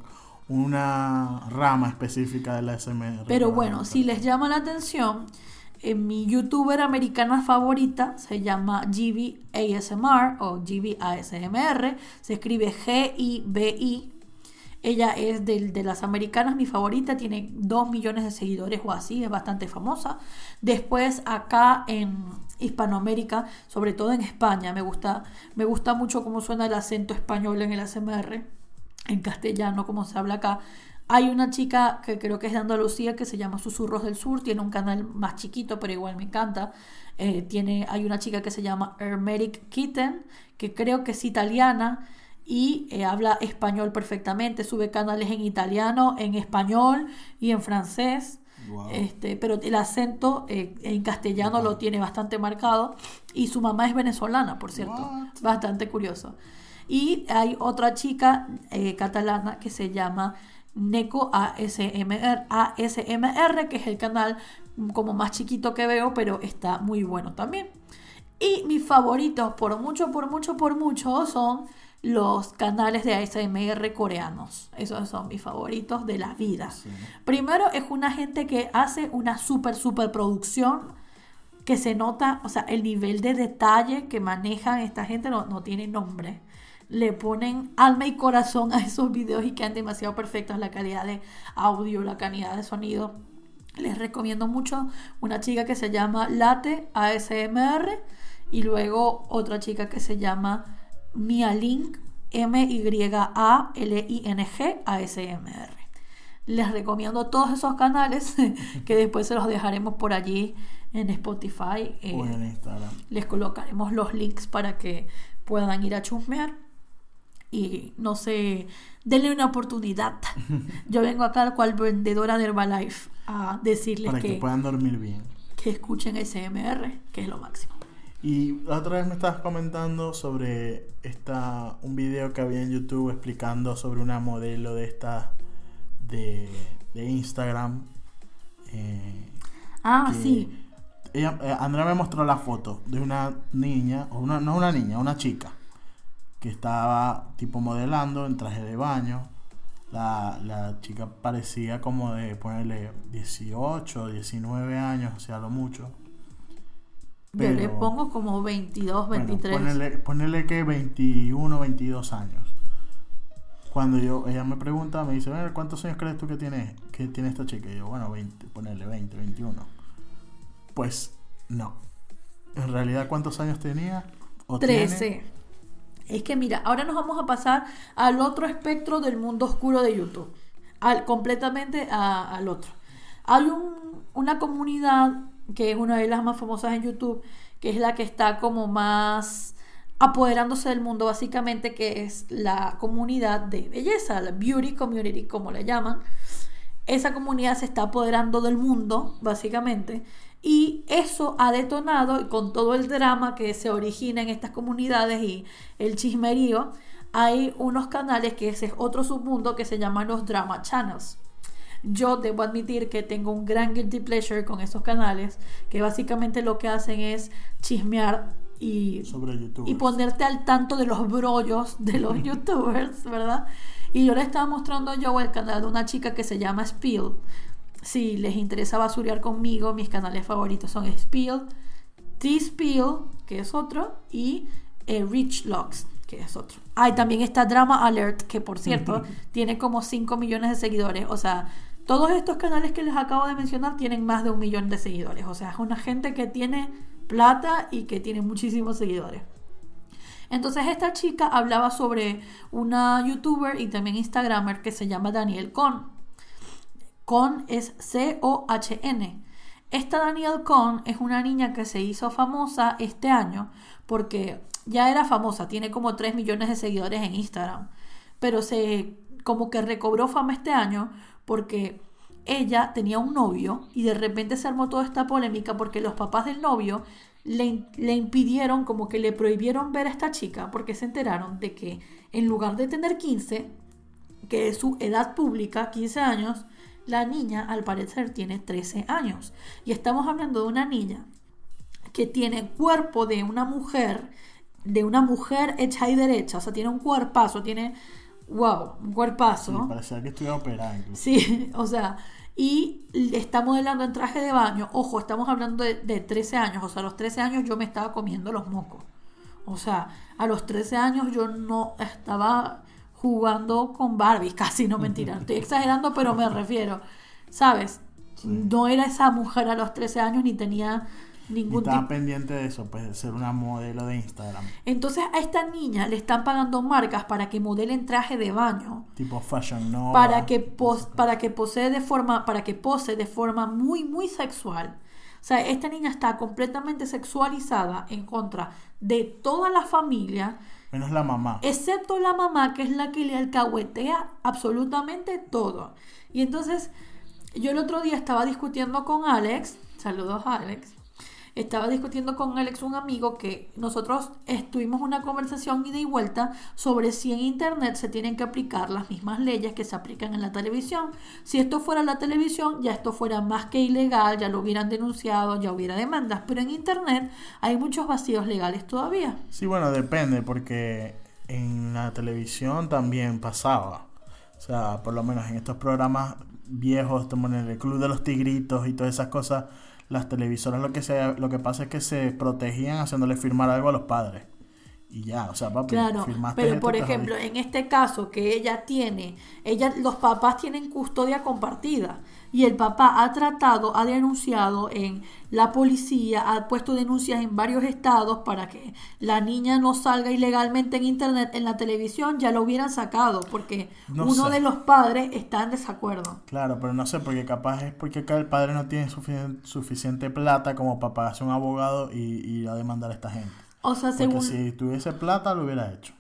una rama específica de la SMR. Pero bueno, si les llama la atención, en mi youtuber americana favorita se llama GB ASMR o GB ASMR, se escribe G-I-B-I. Ella es de, las americanas, mi favorita, tiene 2 millones de seguidores o así, es bastante famosa. Después acá en Hispanoamérica, sobre todo en España, me gusta, me gusta mucho cómo suena el acento español en el ASMR, en castellano, como se habla acá. Hay una chica que creo que es de Andalucía que se llama Susurros del Sur, tiene un canal más chiquito, pero igual me encanta. Eh, tiene, hay una chica que se llama Hermetic Kitten, que creo que es italiana y eh, habla español perfectamente, sube canales en italiano, en español y en francés. Este, pero el acento eh, en castellano lo tiene bastante marcado y su mamá es venezolana, por cierto, bastante curioso. Y hay otra chica catalana que se llama Neko ASMR, ASMR, que es el canal como más chiquito que veo, pero está muy bueno también. Y mis favoritos, por mucho, por mucho, por mucho, son los canales de ASMR coreanos. Esos son mis favoritos de la vida. Primero es una gente que hace una super, super producción que se nota, o sea, el nivel de detalle que manejan esta gente no, no tiene nombre le ponen alma y corazón a esos videos y quedan demasiado perfectos la calidad de audio, la calidad de sonido. Les recomiendo mucho una chica que se llama Late ASMR y luego otra chica que se llama Mia Link M-Y-A-L-I-N-G ASMR. Les recomiendo todos esos canales que después se los dejaremos por allí en Spotify. o en eh, Instagram. Les colocaremos los links para que puedan ir a chusmear y no sé, denle una oportunidad. Yo vengo acá cual vendedora de Herbalife a decirles Para que, puedan dormir bien. Que escuchen SMR, que es lo máximo. Y la otra vez me estabas comentando sobre esta, un video que había en YouTube explicando sobre una modelo de esta de, de Instagram. Eh, ah, sí. Ella, eh, Andrea me mostró la foto de una niña, o una, no una niña, una chica que estaba tipo modelando en traje de baño. La, chica parecía como de ponerle 18, 19 años, o sea, lo mucho. Yo le pongo como 22, 23. ponerle, que 21, 22 años. Cuando yo, ella me pregunta, me dice, ¿cuántos años crees tú que tiene, que tiene esta chica? Y yo, bueno, 20, ponerle 20, 21. Pues no. En realidad, ¿cuántos años tenía? ¿O 13. Es que mira, ahora nos vamos a pasar al otro espectro del mundo oscuro de YouTube, al, completamente al otro. Hay una comunidad que es una de las más famosas en YouTube, que es la que está como más apoderándose del mundo básicamente, que es la comunidad de belleza, la beauty community como le llaman. Esa comunidad se está apoderando del mundo básicamente y eso ha detonado, con todo el drama que se origina en estas comunidades y el chismerío, hay unos canales que ese es otro submundo que se llaman los drama channels. Yo debo admitir que tengo un gran guilty pleasure con esos canales, que básicamente lo que hacen es chismear y, y ponerte al tanto de los brollos de los youtubers, ¿verdad? Y yo le estaba mostrando yo el canal de una chica que se llama Spill, si les interesa basurear conmigo, mis canales favoritos son Spill, T-Spill, que es otro, y eh, Rich Locks, que es otro. Ah, también está Drama Alert, que por cierto, tiene como 5 millones de seguidores. O sea, todos estos canales que les acabo de mencionar tienen más de un millón de seguidores. O sea, es una gente que tiene plata y que tiene muchísimos seguidores. Entonces esta chica hablaba sobre una youtuber y también instagramer que se llama Daniel Con. Con es C-O-H-N. Esta Danielle Con es una niña que se hizo famosa este año porque ya era famosa, tiene como 3 millones de seguidores en Instagram, pero se como que recobró fama este año porque ella tenía un novio y de repente se armó toda esta polémica porque los papás del novio le, le, impidieron, como que le prohibieron ver a esta chica porque se enteraron de que en lugar de tener 15, que es su edad pública, 15 años, la niña, al parecer, tiene 13 años. Y estamos hablando de una niña que tiene cuerpo de una mujer, de una mujer hecha y derecha. O sea, tiene un cuerpazo, tiene, wow, un cuerpazo. Sí, parece que estoy operada Sí, o sea, y está modelando en traje de baño. Ojo, estamos hablando de, de 13 años. O sea, a los 13 años yo me estaba comiendo los mocos. O sea, a los 13 años yo no estaba jugando con Barbie, casi no mentira, estoy exagerando, pero me refiero, ¿sabes? No era esa mujer a los 13 años ni tenía Y ningún estaba tipo... pendiente de eso, pues de ser una modelo de Instagram. Entonces a esta niña le están pagando marcas para que modelen traje de baño. Tipo Fashion Nova. para que pos- para que posee de forma para que pose de forma muy muy sexual o sea esta niña está completamente sexualizada en contra de toda la familia Menos la mamá. excepto la mamá que es la que le alcahuetea absolutamente todo y entonces yo el otro día estaba discutiendo con Alex saludos Alex estaba discutiendo con Alex, un amigo, que nosotros estuvimos una conversación ida y vuelta sobre si en Internet se tienen que aplicar las mismas leyes que se aplican en la televisión. Si esto fuera la televisión, ya esto fuera más que ilegal, ya lo hubieran denunciado, ya hubiera demandas. Pero en Internet hay muchos vacíos legales todavía. Sí, bueno, depende, porque en la televisión también pasaba. O sea, por lo menos en estos programas viejos, como en el Club de los Tigritos y todas esas cosas, las televisoras lo que se, lo que pasa es que se protegían haciéndole firmar algo a los padres. Y ya, o sea, papi, Claro, firmaste pero esto, por ejemplo, en este caso que ella tiene, ella, los papás tienen custodia compartida y el papá ha tratado, ha denunciado en la policía, ha puesto denuncias en varios estados para que la niña no salga ilegalmente en internet, en la televisión ya lo hubieran sacado porque No uno sé. de los padres está en desacuerdo. Claro, pero no sé, porque capaz es porque acá el padre no tiene sufici- suficiente plata como para pagarse un abogado y, y ir a demandar a esta gente. O sea, Porque según, si tuviese plata lo hubiera hecho,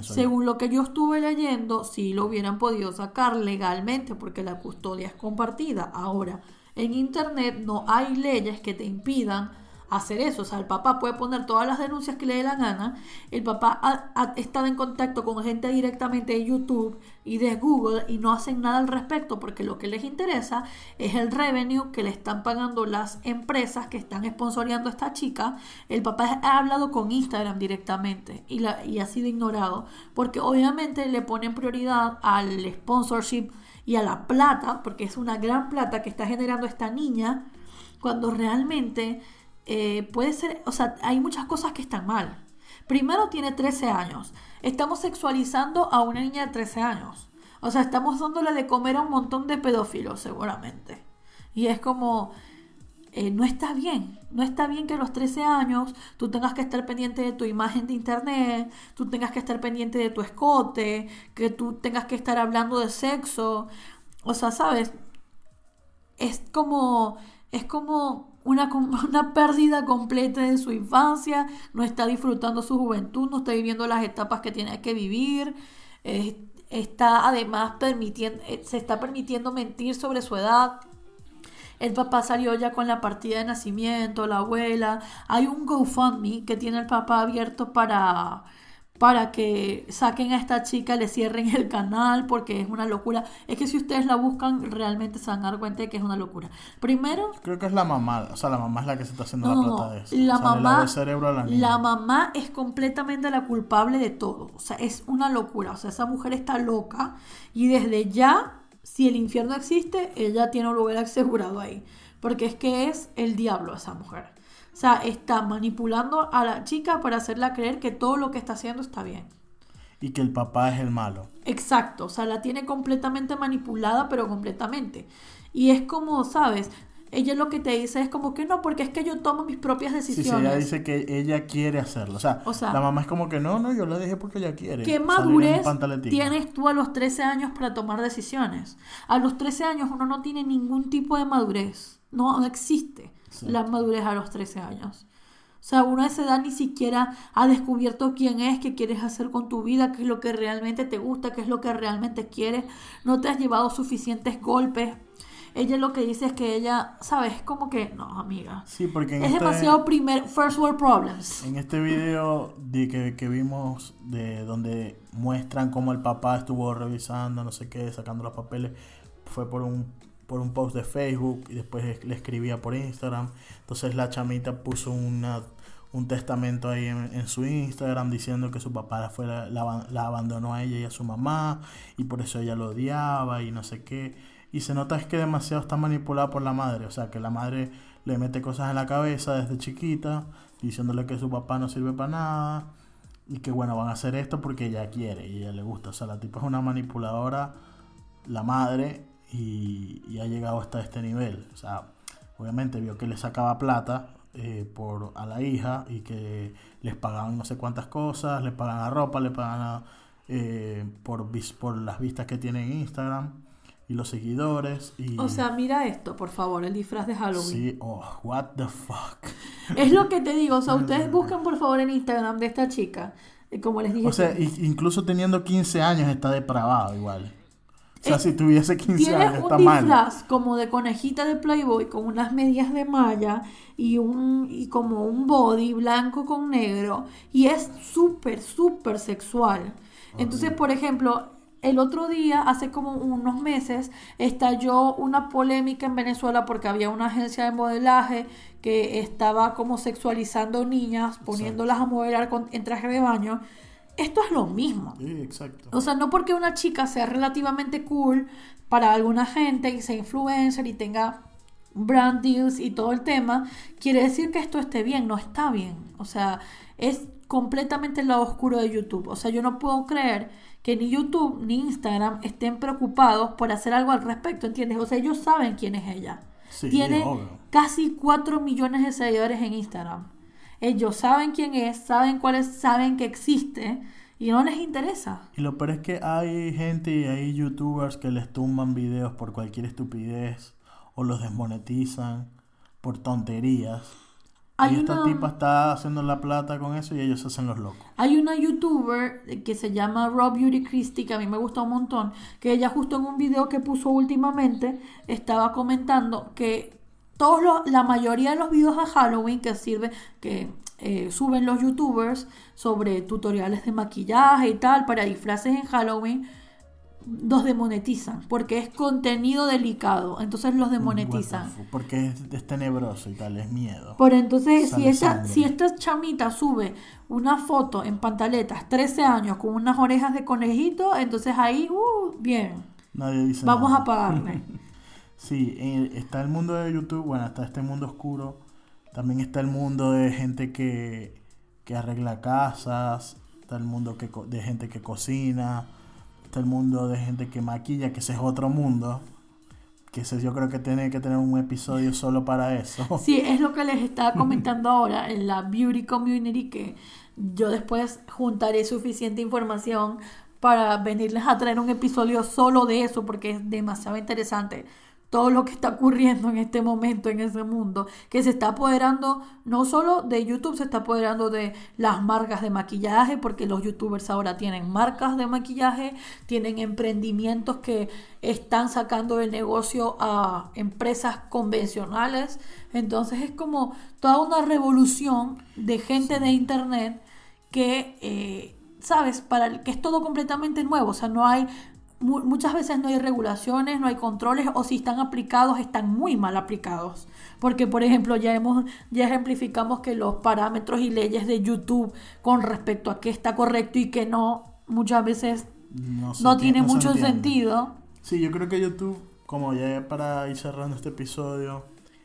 Según lo que yo estuve leyendo, sí lo hubieran podido sacar legalmente porque la custodia es compartida. Ahora, en Internet no hay leyes que te impidan hacer eso. O sea, el papá puede poner todas las denuncias que le dé la gana. El papá ha, estado en contacto con gente directamente de YouTube y de Google y no hacen nada al respecto porque lo que les interesa es el revenue que le están pagando las empresas que están sponsoreando a esta chica. El papá ha hablado con Instagram directamente y, la, y ha sido ignorado porque obviamente le ponen prioridad al sponsorship y a la plata porque es una gran plata que está generando esta niña cuando realmente eh, puede ser, o sea, hay muchas cosas que están mal. Primero tiene 13 años. Estamos sexualizando a una niña de 13 años. O sea, estamos dándole de comer a un montón de pedófilos, seguramente. Y es como, eh, no está bien. No está bien que a los 13 años tú tengas que estar pendiente de tu imagen de internet, tú tengas que estar pendiente de tu escote, que tú tengas que estar hablando de sexo. O sea, ¿sabes? Es como, es como una, una pérdida completa de su infancia, no está disfrutando su juventud, no está viviendo las etapas que tiene que vivir, está además permitiendo, eh, se está permitiendo mentir sobre su edad. El papá salió ya con la partida de nacimiento, la abuela. Hay un GoFundMe que tiene el papá abierto para, para que saquen a esta chica, le cierren el canal, porque es una locura. Es que si ustedes la buscan, realmente se van a dar cuenta de que es una locura. Primero, Creo que es la mamá, o sea, la mamá es la que se está haciendo no, la plata no. de eso. La O sea, mamá, el cerebro a la niña. la mamá es completamente la culpable de todo. O sea, es una locura. O sea, esa mujer está loca y desde ya, si el infierno existe, ella tiene un lugar asegurado ahí. Porque es que es el diablo esa mujer. O sea, está manipulando a la chica para hacerla creer que todo lo que está haciendo está bien. Y que el papá es el malo. Exacto, o sea, la tiene completamente manipulada, pero completamente. Y es como, ¿sabes? Ella lo que te dice es como que no, porque es que yo tomo mis propias Sí, sí, decisiones. ella dice que ella quiere hacerlo. O sea, O sea, la mamá es como que no, no, yo la dejé porque ella quiere. ¿Qué madurez tienes tú a los 13 años para tomar decisiones? A los 13 años uno no tiene ningún tipo de madurez. No, no existe Sí. la madurez a los 13 años. O sea, uno a esa edad ni siquiera ha descubierto quién es, qué quieres hacer con tu vida, qué es lo que realmente te gusta, qué es lo que realmente quieres. No te has llevado suficientes golpes. Ella lo que dice es que ella, ¿sabes? Es como que, no, amiga. Sí, porque en Es este, demasiado primer, first world problems. en este video de que, que vimos de donde muestran cómo el papá estuvo revisando, no sé qué, sacando los papeles, fue por un por un post de Facebook y después le escribía por Instagram. Entonces la chamita puso una, un testamento ahí en, su Instagram diciendo que su papá la- la abandonó a ella y a su mamá y por eso ella lo odiaba y no sé qué. Y se nota es que demasiado está manipulada por la madre, o sea que la madre le mete cosas en la cabeza desde chiquita, diciéndole que su papá no sirve para nada y que bueno, van a hacer esto porque ella quiere y ella le gusta. O sea, la tipa es una manipuladora, la madre, y, y ha llegado hasta este nivel. O sea, obviamente vio que le sacaba plata eh, por, a la hija y que les pagaban no sé cuántas cosas, le pagan la ropa, le pagan eh, por, por las vistas que tiene en Instagram y los seguidores. Y, O sea, mira esto, por favor, el disfraz de Halloween. sí, oh, what the fuck. Es lo que te digo, o sea, ustedes buscan por favor en Instagram de esta chica, eh, como les dije. O sea, incluso teniendo 15 años está depravado igual. O sea, Eh, si tuviese 15 Tiene años un está mal. disfraz como de conejita de Playboy con unas medias de malla y un y como un body blanco con negro y es súper súper sexual. Entonces, por ejemplo, el otro día, hace como unos meses, estalló una polémica en Venezuela porque había una agencia de modelaje que estaba como sexualizando niñas, poniéndolas a modelar con, en traje de baño. Esto es lo mismo. Sí, exacto. O sea, no porque una chica sea relativamente cool para alguna gente y sea influencer y tenga brand deals y todo el tema, quiere decir que esto esté bien, no está bien. O sea, es completamente el lado oscuro de YouTube. O sea, yo no puedo creer que ni YouTube ni Instagram estén preocupados por hacer algo al respecto, ¿entiendes? O sea, ellos saben quién es ella. Sí, Tiene obvio. casi 4 millones de seguidores en Instagram. Ellos saben quién es, saben cuál es, saben que existe y no les interesa. Y lo peor es que hay gente y hay youtubers que les tumban videos por cualquier estupidez o los desmonetizan por tonterías. Hay y esta una- tipa está haciendo la plata con eso y ellos se hacen los locos. Hay una youtuber que se llama Rob Beauty Christie, que a mí me gusta un montón, que ella justo en un video que puso últimamente estaba comentando que todos los- la mayoría de los videos a Halloween que sirve, que eh, suben los youtubers sobre tutoriales de maquillaje y tal para disfraces en Halloween, los demonetizan porque es contenido delicado, entonces los demonetizan. The fu- Porque es, es tenebroso y tal, es miedo. Por entonces, si esta, si esta chamita sube una foto en pantaletas, 13 años, con unas orejas de conejito, entonces ahí, uh, bien, Nadie dice vamos nada. a pagarle. Sí, eh, está el mundo de YouTube, bueno, está este mundo oscuro. También está el mundo de gente que, que arregla casas. Está el mundo que, de gente que cocina. Está el mundo de gente que maquilla, que ese es otro mundo. Que ese yo creo que tiene que tener un episodio solo para eso. Sí, es lo que les estaba comentando ahora en la Beauty Community, que yo después juntaré suficiente información para venirles a traer un episodio solo de eso, porque es demasiado interesante todo lo que está ocurriendo en este momento en ese mundo, que se está apoderando no solo de YouTube, se está apoderando de las marcas de maquillaje, porque los youtubers ahora tienen marcas de maquillaje, tienen emprendimientos que están sacando el negocio a empresas convencionales, entonces es como toda una revolución de gente de internet que, eh, sabes, para el- que es todo completamente nuevo, o sea, no hay mu- muchas veces no hay regulaciones, no hay controles o si están aplicados están muy mal aplicados. Porque por ejemplo, ya hemos ya ejemplificamos que los parámetros y leyes de YouTube con respecto a qué está correcto y qué no muchas veces No, tiene no mucho sentido. Sí, yo creo que YouTube, como ya para ir cerrando este episodio,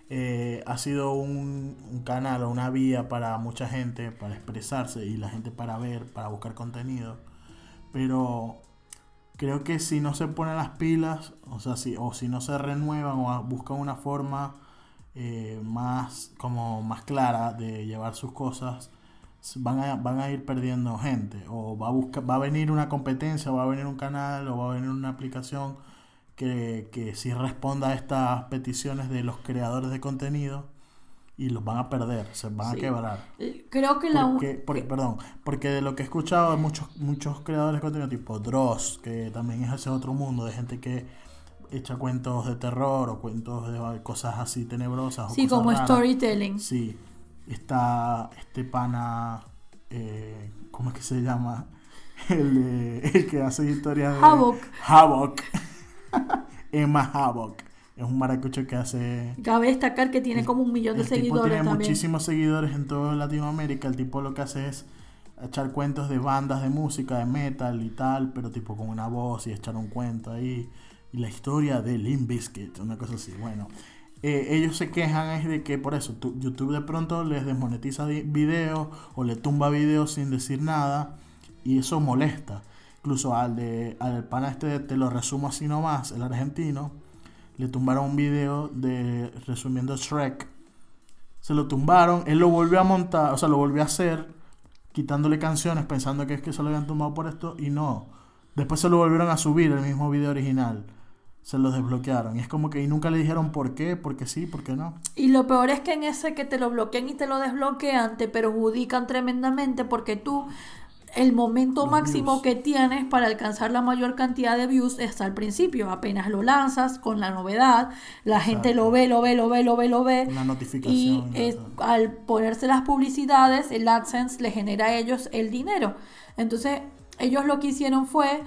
eh, ha sido un, un canal o una vía para mucha gente para expresarse y la gente para ver, para buscar contenido. Pero creo que si no se ponen las pilas, o sea, si, o si no se renuevan o buscan una forma eh, más, como más clara de llevar sus cosas, van a, van a ir perdiendo gente. O va a, va a venir una competencia, va a venir un canal, o va a venir una aplicación que, que sí responda a estas peticiones de los creadores de contenido y los van a perder, se van Sí. a quebrar. Eh, Creo que la Porque, porque- perdón, porque de lo que he escuchado de muchos, muchos creadores de contenido, tipo Dross, que también es ese otro mundo de gente que echa cuentos de terror o cuentos de cosas así tenebrosas. o sí, cosas como raras. storytelling. Sí, está este pana, eh, ¿cómo es que se llama? El, el que hace historias de... Havoc. Havoc. Emma Havoc. Es un maracucho que hace... Cabe destacar que tiene como un millón de El tipo seguidores tiene también. muchísimos seguidores en toda Latinoamérica. El tipo lo que hace es echar cuentos de bandas de música, de metal y tal, pero tipo con una voz y echar un cuento ahí. Y la historia de Limp Bizkit, una cosa así. Bueno, eh, ellos se quejan es de que por eso YouTube de pronto les desmonetiza videos o le tumba videos sin decir nada y eso molesta. Incluso al de al pana este te lo resumo así nomás, el argentino, le tumbaron un video de resumiendo Shrek. Se lo tumbaron, él lo volvió a montar, o sea, lo volvió a hacer quitándole canciones pensando que es que se lo habían tumbado por esto y no. Después se lo volvieron a subir el mismo video original se lo desbloquearon. Y es como que y nunca le dijeron por qué, porque sí, por qué no. Y lo peor es que en ese que te lo bloquean y te lo desbloquean, te perjudican tremendamente porque tú el momento máximo que tienes para alcanzar la mayor cantidad de views está al principio. Apenas lo lanzas con la novedad, la gente lo ve, lo ve, lo ve, lo ve, lo ve. Una notificación. Y al ponerse las publicidades, el AdSense le genera a ellos el dinero. Entonces, ellos lo que hicieron fue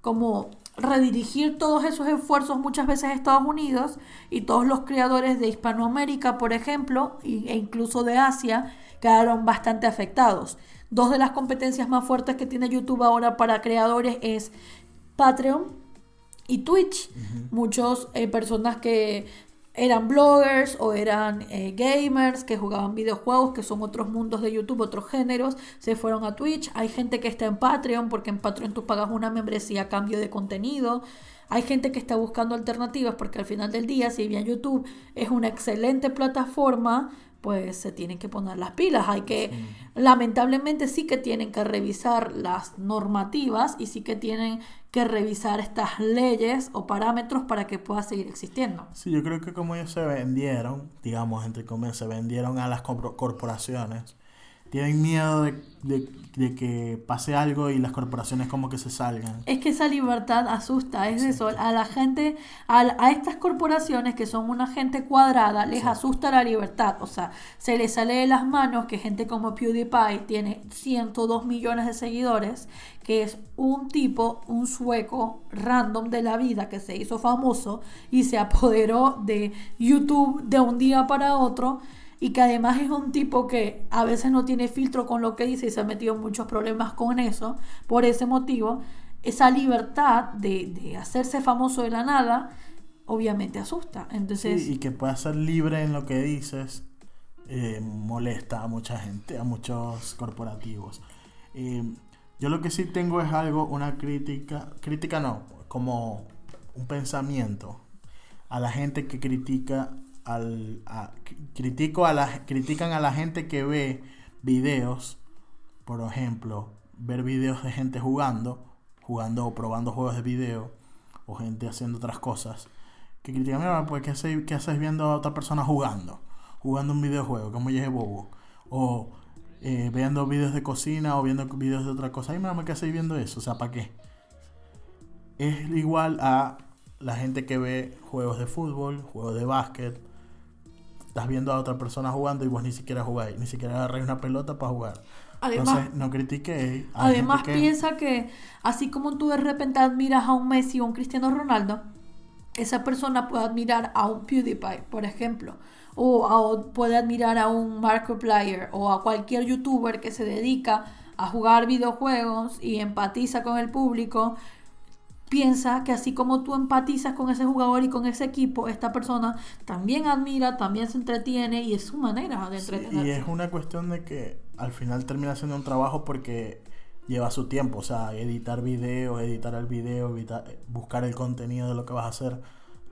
como redirigir todos esos esfuerzos muchas veces a Estados Unidos y todos los creadores de Hispanoamérica, por ejemplo, e incluso de Asia, quedaron bastante afectados. Dos de las competencias más fuertes que tiene YouTube ahora para creadores es Patreon y Twitch. Muchas eh, personas que eran bloggers o eran eh, gamers que jugaban videojuegos, que son otros mundos de YouTube, otros géneros, se fueron a Twitch. Hay gente que está en Patreon, porque en Patreon tú pagas una membresía a cambio de contenido. Hay gente que está buscando alternativas, porque al final del día, si bien YouTube es una excelente plataforma, pues se tienen que poner las pilas. Hay que, lamentablemente sí que tienen que revisar las normativas y sí que tienen que revisar estas leyes o parámetros para que pueda seguir existiendo. Sí, yo creo que como ellos se vendieron, digamos, entre comillas, se vendieron a las corporaciones, tienen miedo de, de, que pase algo y las corporaciones como que se salgan. Es que esa libertad asusta, es eso, a la gente, a, a, estas corporaciones que son una gente cuadrada, les asusta la libertad, o sea, se les sale de las manos que gente como PewDiePie tiene 102 millones de seguidores, que es un tipo, un sueco random de la vida que se hizo famoso y se apoderó de YouTube de un día para otro y que además es un tipo que a veces no tiene filtro con lo que dice y se ha metido muchos problemas con eso, por ese motivo, esa libertad de, hacerse famoso de la nada, obviamente asusta. Entonces, y que pueda ser libre en lo que dices, eh, molesta a mucha gente, a muchos corporativos. Eh, yo lo que sí tengo es algo, una crítica, crítica no, como un pensamiento a la gente que critica al, critico a la, critican a la gente que ve videos, por ejemplo, ver videos de gente jugando, jugando o probando juegos de video, o gente haciendo otras cosas, que critican, mira, pues, ¿qué haces, qué haces viendo a otra persona jugando? Jugando un videojuego, como es bobo. O eh, viendo videos de cocina o viendo videos de otra cosa. Ay, mira, ¿qué haces viendo eso? O sea, ¿para qué? Es igual a la gente que ve juegos de fútbol, juegos de básquet, estás viendo a otra persona jugando y vos ni siquiera jugáis, ni siquiera agarráis una pelota para jugar. Además, Entonces, no critiquéis. Además, piensa que así como tú de repente admiras a un Messi o un Cristiano Ronaldo, esa persona puede admirar a un PewDiePie, por ejemplo, o, puede admirar a un Markiplier o a cualquier youtuber que se dedica a jugar videojuegos y empatiza con el público piensa que así como tú empatizas con ese jugador y con ese equipo, esta persona también admira, también se entretiene y es su manera de entretenerse. y es una cuestión de que al final termina siendo un trabajo porque lleva su tiempo, o sea, editar videos, editar el video, buscar el contenido de lo que vas a hacer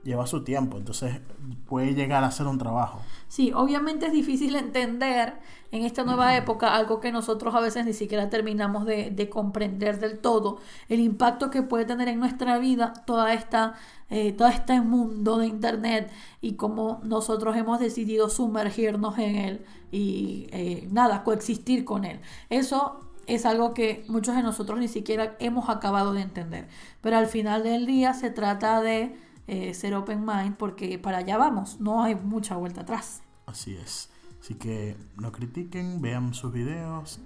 lleva su tiempo, entonces puede llegar a ser un trabajo. Sí, obviamente es difícil entender en esta nueva época algo que nosotros a veces ni siquiera terminamos de, comprender del todo, el impacto que puede tener en nuestra vida toda esta, eh, todo este mundo de Internet y cómo nosotros hemos decidido sumergirnos en él y eh, nada, coexistir con él. Eso es algo que muchos de nosotros ni siquiera hemos acabado de entender, pero al final del día se trata de eh, ser open mind porque para allá vamos, no hay mucha vuelta atrás. Así es. Así que no critiquen, vean sus videos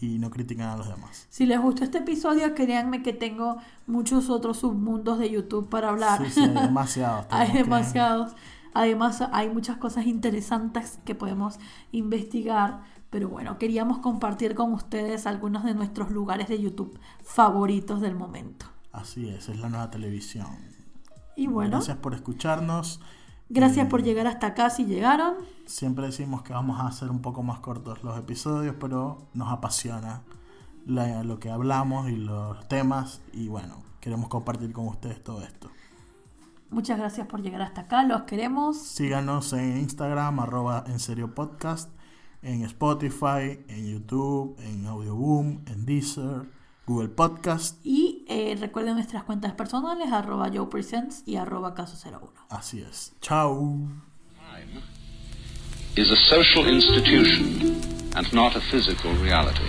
y no critiquen a los demás. Si les gustó este episodio, créanme que tengo muchos otros submundos de YouTube para hablar. Sí, sí, hay demasiados. hay demasiados. Además, hay muchas cosas interesantes que podemos investigar. Pero bueno, queríamos compartir con ustedes algunos de nuestros lugares de YouTube favoritos del momento. Así es, es la nueva televisión. Y bueno. Gracias por escucharnos. Gracias por llegar hasta acá si llegaron. Siempre decimos que vamos a hacer un poco más cortos los episodios, pero nos apasiona la- lo que hablamos y los temas y bueno, queremos compartir con ustedes todo esto. Muchas gracias por llegar hasta acá. Los queremos. Síganos en Instagram, arroba en serio podcast, en Spotify, en YouTube, en Audioboom, en Deezer, Google Podcast. Y eh, recuerden nuestras cuentas personales, arroba Joe Presents y arroba Caso 01. Así es. Chao. is a social institution and not a physical reality.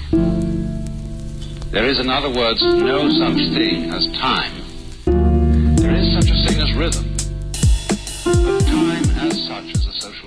There is, in other words, no such thing as time. There is such a thing as rhythm, but time as such is a social institution.